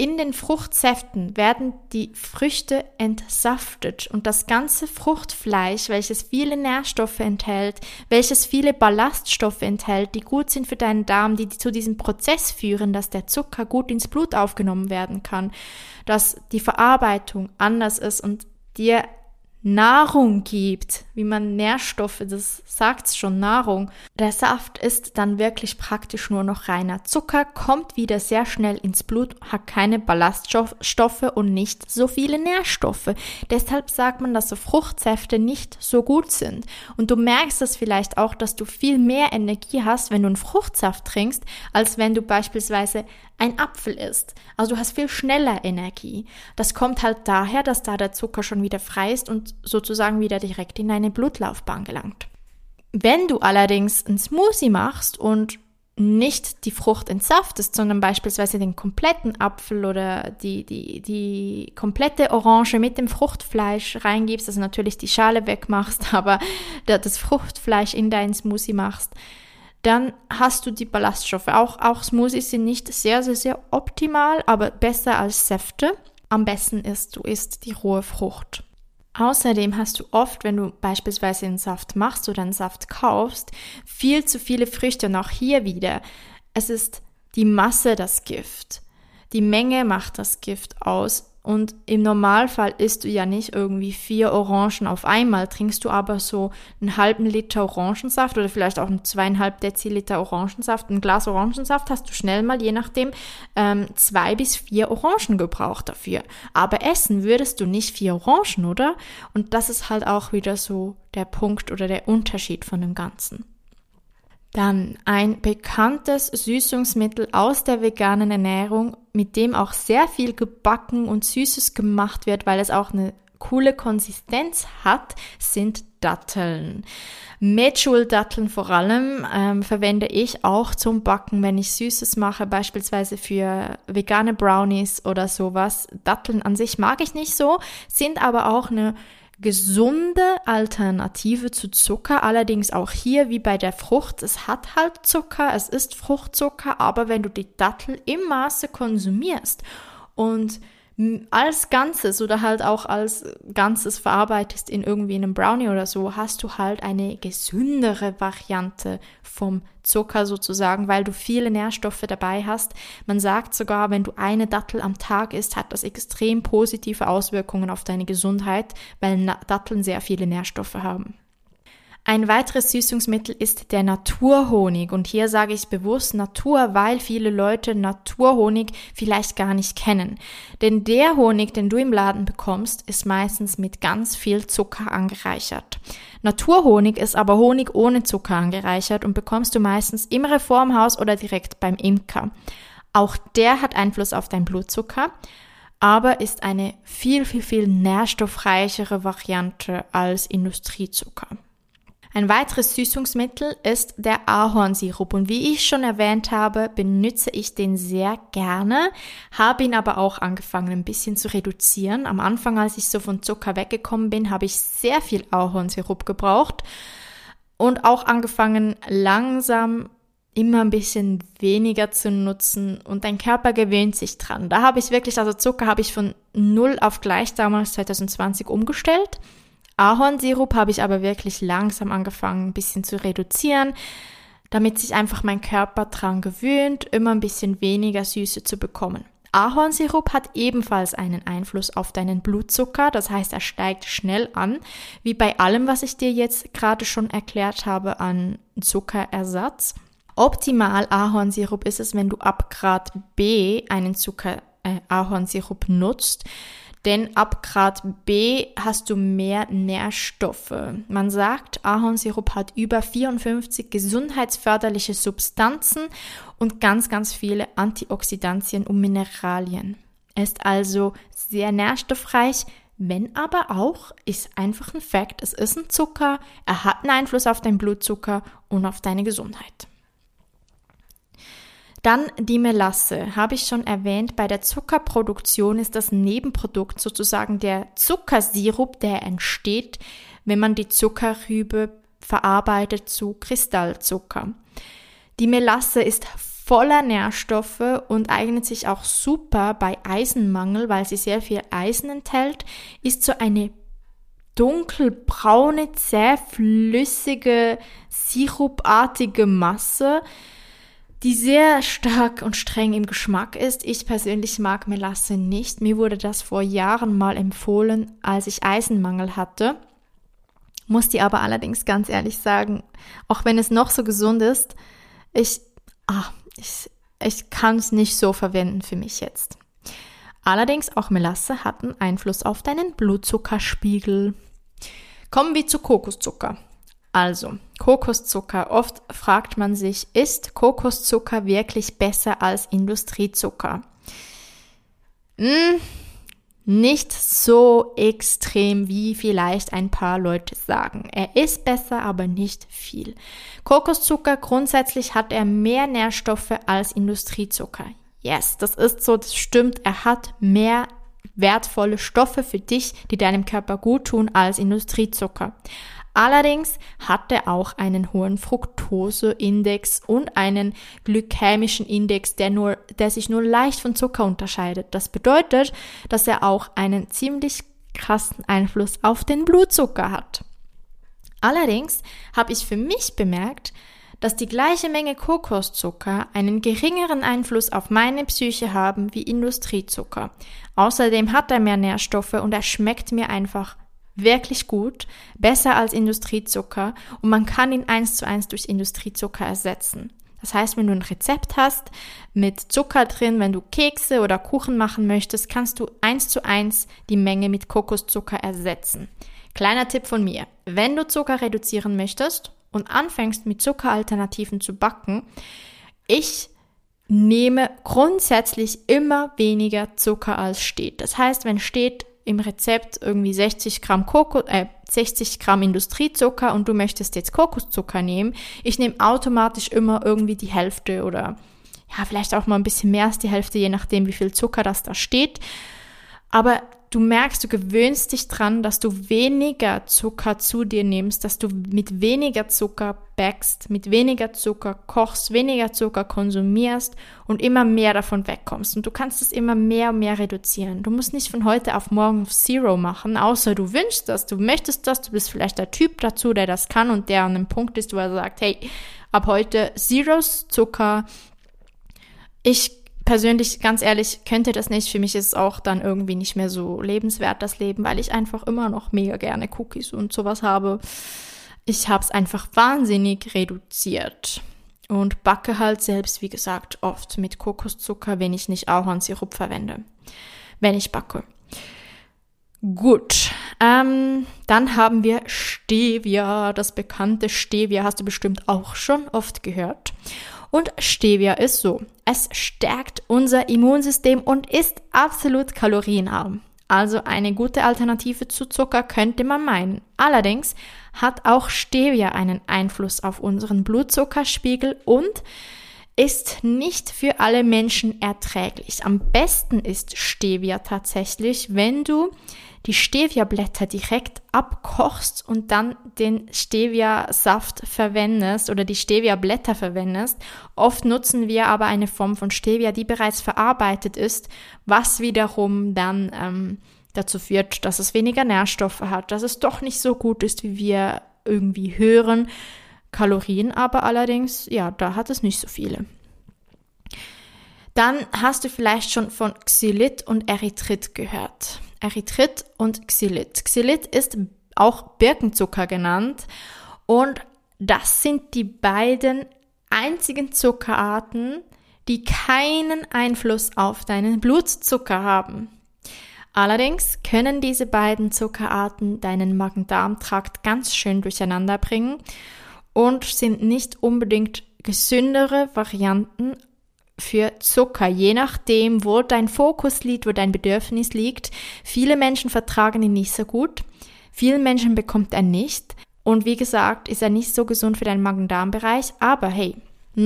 In den Fruchtsäften werden die Früchte entsaftet und das ganze Fruchtfleisch, welches viele Nährstoffe enthält, welches viele Ballaststoffe enthält, die gut sind für deinen Darm, die zu diesem Prozess führen, dass der Zucker gut ins Blut aufgenommen werden kann, dass die Verarbeitung anders ist und dir Nahrung gibt, wie man Nährstoffe, das sagt's schon, Nahrung. Der Saft ist dann wirklich praktisch nur noch reiner Zucker, kommt wieder sehr schnell ins Blut, hat keine Ballaststoffe und nicht so viele Nährstoffe. Deshalb sagt man, dass so Fruchtsäfte nicht so gut sind. Und du merkst das vielleicht auch, dass du viel mehr Energie hast, wenn du einen Fruchtsaft trinkst, als wenn du beispielsweise ein Apfel isst. Also du hast viel schneller Energie. Das kommt halt daher, dass da der Zucker schon wieder frei ist und sozusagen wieder direkt in deine Blutlaufbahn gelangt. Wenn du allerdings ein Smoothie machst und nicht die Frucht entsaftest, sondern beispielsweise den kompletten Apfel oder die, die, die komplette Orange mit dem Fruchtfleisch reingibst, also natürlich die Schale wegmachst, aber das Fruchtfleisch in deinen Smoothie machst, dann hast du die Ballaststoffe. Auch, auch Smoothies sind nicht sehr, sehr, sehr optimal, aber besser als Säfte. Am besten ist, du isst die rohe Frucht. Außerdem hast du oft, wenn du beispielsweise einen Saft machst oder einen Saft kaufst, viel zu viele Früchte. Und auch hier wieder, es ist die Masse das Gift. Die Menge macht das Gift aus. Und im Normalfall isst du ja nicht irgendwie vier Orangen auf einmal, trinkst du aber so einen halben Liter Orangensaft oder vielleicht auch einen zweieinhalb Deziliter Orangensaft. Ein Glas Orangensaft hast du schnell mal, je nachdem, ähm, zwei bis vier Orangen gebraucht dafür. Aber essen würdest du nicht vier Orangen, oder? Und das ist halt auch wieder so der Punkt oder der Unterschied von dem Ganzen. Dann ein bekanntes Süßungsmittel aus der veganen Ernährung, mit dem auch sehr viel gebacken und Süßes gemacht wird, weil es auch eine coole Konsistenz hat, sind Datteln. Medjool-Datteln vor allem ähm, verwende ich auch zum Backen, wenn ich Süßes mache, beispielsweise für vegane Brownies oder sowas. Datteln an sich mag ich nicht so, sind aber auch eine gesunde Alternative zu Zucker. Allerdings auch hier wie bei der Frucht. Es hat halt Zucker, es ist Fruchtzucker, aber wenn du die Dattel im Maße konsumierst und als Ganzes oder halt auch als Ganzes verarbeitest in irgendwie einem Brownie oder so, hast du halt eine gesündere Variante vom Zucker sozusagen, weil du viele Nährstoffe dabei hast. Man sagt sogar, wenn du eine Dattel am Tag isst, hat das extrem positive Auswirkungen auf deine Gesundheit, weil Datteln sehr viele Nährstoffe haben. Ein weiteres Süßungsmittel ist der Naturhonig. Und hier sage ich bewusst Natur, weil viele Leute Naturhonig vielleicht gar nicht kennen. Denn der Honig, den du im Laden bekommst, ist meistens mit ganz viel Zucker angereichert. Naturhonig ist aber Honig ohne Zucker angereichert und bekommst du meistens im Reformhaus oder direkt beim Imker. Auch der hat Einfluss auf dein Blutzucker, aber ist eine viel, viel, viel nährstoffreichere Variante als Industriezucker. Ein weiteres Süßungsmittel ist der Ahornsirup und wie ich schon erwähnt habe, benutze ich den sehr gerne, habe ihn aber auch angefangen ein bisschen zu reduzieren. Am Anfang, als ich so von Zucker weggekommen bin, habe ich sehr viel Ahornsirup gebraucht und auch angefangen langsam immer ein bisschen weniger zu nutzen und dein Körper gewöhnt sich dran. Da habe ich wirklich, also Zucker habe ich von null auf gleich damals 2020 umgestellt Ahornsirup habe ich aber wirklich langsam angefangen, ein bisschen zu reduzieren, damit sich einfach mein Körper dran gewöhnt, immer ein bisschen weniger Süße zu bekommen. Ahornsirup hat ebenfalls einen Einfluss auf deinen Blutzucker, das heißt, er steigt schnell an, wie bei allem, was ich dir jetzt gerade schon erklärt habe an Zuckerersatz. Optimal Ahornsirup ist es, wenn du ab Grad B einen Zucker äh, Ahornsirup nutzt, denn ab Grad B hast du mehr Nährstoffe. Man sagt, Ahornsirup hat über 54 gesundheitsförderliche Substanzen und ganz, ganz viele Antioxidantien und Mineralien. Er ist also sehr nährstoffreich, wenn aber auch, ist einfach ein Fakt, es ist ein Zucker, er hat einen Einfluss auf deinen Blutzucker und auf deine Gesundheit. Dann die Melasse, habe ich schon erwähnt, bei der Zuckerproduktion ist das Nebenprodukt sozusagen der Zuckersirup, der entsteht, wenn man die Zuckerrübe verarbeitet zu Kristallzucker. Die Melasse ist voller Nährstoffe und eignet sich auch super bei Eisenmangel, weil sie sehr viel Eisen enthält, ist so eine dunkelbraune, zähflüssige, sirupartige Masse, die sehr stark und streng im Geschmack ist. Ich persönlich mag Melasse nicht. Mir wurde das vor Jahren mal empfohlen, als ich Eisenmangel hatte. Muss die aber allerdings ganz ehrlich sagen, auch wenn es noch so gesund ist, ich, ah, ich, ich kann es nicht so verwenden für mich jetzt. Allerdings auch Melasse hat einen Einfluss auf deinen Blutzuckerspiegel. Kommen wir zu Kokoszucker. Also, Kokoszucker. Oft fragt man sich, ist Kokoszucker wirklich besser als Industriezucker? Hm, nicht so extrem, wie vielleicht ein paar Leute sagen. Er ist besser, aber nicht viel. Kokoszucker grundsätzlich hat er mehr Nährstoffe als Industriezucker. Yes, das ist so, das stimmt. Er hat mehr wertvolle Stoffe für dich, die deinem Körper gut tun als Industriezucker. Allerdings hat er auch einen hohen Fructoseindex und einen glykämischen Index, der, nur, der sich nur leicht von Zucker unterscheidet. Das bedeutet, dass er auch einen ziemlich krassen Einfluss auf den Blutzucker hat. Allerdings habe ich für mich bemerkt, dass die gleiche Menge Kokoszucker einen geringeren Einfluss auf meine Psyche haben wie Industriezucker. Außerdem hat er mehr Nährstoffe und er schmeckt mir einfach wirklich gut, besser als Industriezucker und man kann ihn eins zu eins durch Industriezucker ersetzen. Das heißt, wenn du ein Rezept hast mit Zucker drin, wenn du Kekse oder Kuchen machen möchtest, kannst du eins zu eins die Menge mit Kokoszucker ersetzen. Kleiner Tipp von mir. Wenn du Zucker reduzieren möchtest und anfängst mit Zuckeralternativen zu backen, ich nehme grundsätzlich immer weniger Zucker als steht. Das heißt, wenn steht im Rezept irgendwie 60 Gramm Kokos, äh, 60 Gramm Industriezucker und du möchtest jetzt Kokoszucker nehmen, ich nehme automatisch immer irgendwie die Hälfte oder ja, vielleicht auch mal ein bisschen mehr als die Hälfte, je nachdem, wie viel Zucker das da steht. Aber du merkst, du gewöhnst dich dran, dass du weniger Zucker zu dir nimmst, dass du mit weniger Zucker backst, mit weniger Zucker kochst, weniger Zucker konsumierst und immer mehr davon wegkommst. Und du kannst es immer mehr und mehr reduzieren. Du musst nicht von heute auf morgen auf Zero machen, außer du wünschst das, du möchtest das, du bist vielleicht der Typ dazu, der das kann und der an einem Punkt ist, wo er sagt, hey, ab heute Zeros Zucker. Ich persönlich, ganz ehrlich, könnte das nicht. Für mich ist es auch dann irgendwie nicht mehr so lebenswert, das Leben, weil ich einfach immer noch mega gerne Cookies und sowas habe. Ich habe es einfach wahnsinnig reduziert und backe halt selbst, wie gesagt, oft mit Kokoszucker, wenn ich nicht auch an Sirup verwende, wenn ich backe. Gut, ähm, dann haben wir Stevia, das bekannte Stevia, hast du bestimmt auch schon oft gehört. Und Stevia ist so. Es stärkt unser Immunsystem und ist absolut kalorienarm. Also eine gute Alternative zu Zucker könnte man meinen. Allerdings hat auch Stevia einen Einfluss auf unseren Blutzuckerspiegel und ist nicht für alle Menschen erträglich. Am besten ist Stevia tatsächlich, wenn du die Stevia-Blätter direkt abkochst und dann den Stevia-Saft verwendest oder die Stevia-Blätter verwendest. Oft nutzen wir aber eine Form von Stevia, die bereits verarbeitet ist, was wiederum dann ähm, dazu führt, dass es weniger Nährstoffe hat, dass es doch nicht so gut ist, wie wir irgendwie hören. Kalorien aber allerdings, ja, da hat es nicht so viele. Dann hast du vielleicht schon von Xylit und Erythrit gehört. Erythrit und Xylit. Xylit ist auch Birkenzucker genannt und das sind die beiden einzigen Zuckerarten, die keinen Einfluss auf deinen Blutzucker haben. Allerdings können diese beiden Zuckerarten deinen Magen-Darm-Trakt ganz schön durcheinander bringen und sind nicht unbedingt gesündere Varianten für Zucker, je nachdem, wo dein Fokus liegt, wo dein Bedürfnis liegt. Viele Menschen vertragen ihn nicht so gut. Vielen Menschen bekommt er nicht. Und wie gesagt, ist er nicht so gesund für deinen Magen-Darm-Bereich. Aber hey,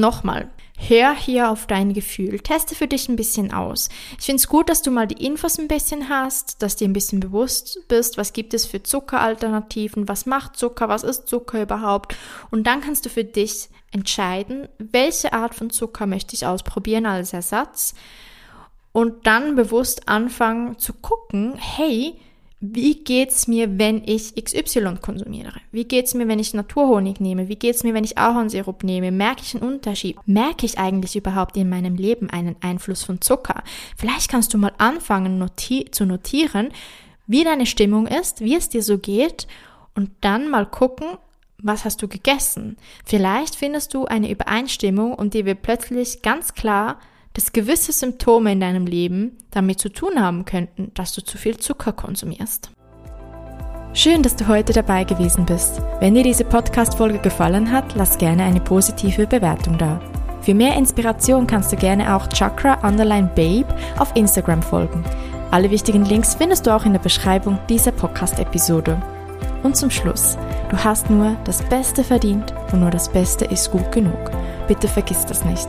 nochmal, hör hier auf dein Gefühl. Teste für dich ein bisschen aus. Ich finde es gut, dass du mal die Infos ein bisschen hast, dass dir ein bisschen bewusst bist, was gibt es für Zuckeralternativen, was macht Zucker, was ist Zucker überhaupt. Und dann kannst du für dich entscheiden, welche Art von Zucker möchte ich ausprobieren als Ersatz und dann bewusst anfangen zu gucken, hey, wie geht's mir, wenn ich XY konsumiere? Wie geht's mir, wenn ich Naturhonig nehme? Wie geht's mir, wenn ich Ahornsirup nehme? Merke ich einen Unterschied? Merke ich eigentlich überhaupt in meinem Leben einen Einfluss von Zucker? Vielleicht kannst du mal anfangen noti zu notieren, wie deine Stimmung ist, wie es dir so geht und dann mal gucken, was hast du gegessen? Vielleicht findest du eine Übereinstimmung und dir wird plötzlich ganz klar, dass gewisse Symptome in deinem Leben damit zu tun haben könnten, dass du zu viel Zucker konsumierst. Schön, dass du heute dabei gewesen bist. Wenn dir diese Podcast-Folge gefallen hat, lass gerne eine positive Bewertung da. Für mehr Inspiration kannst du gerne auch Chakra Underline Babe auf Instagram folgen. Alle wichtigen Links findest du auch in der Beschreibung dieser Podcast-Episode. Und zum Schluss, du hast nur das Beste verdient und nur das Beste ist gut genug. Bitte vergiss das nicht.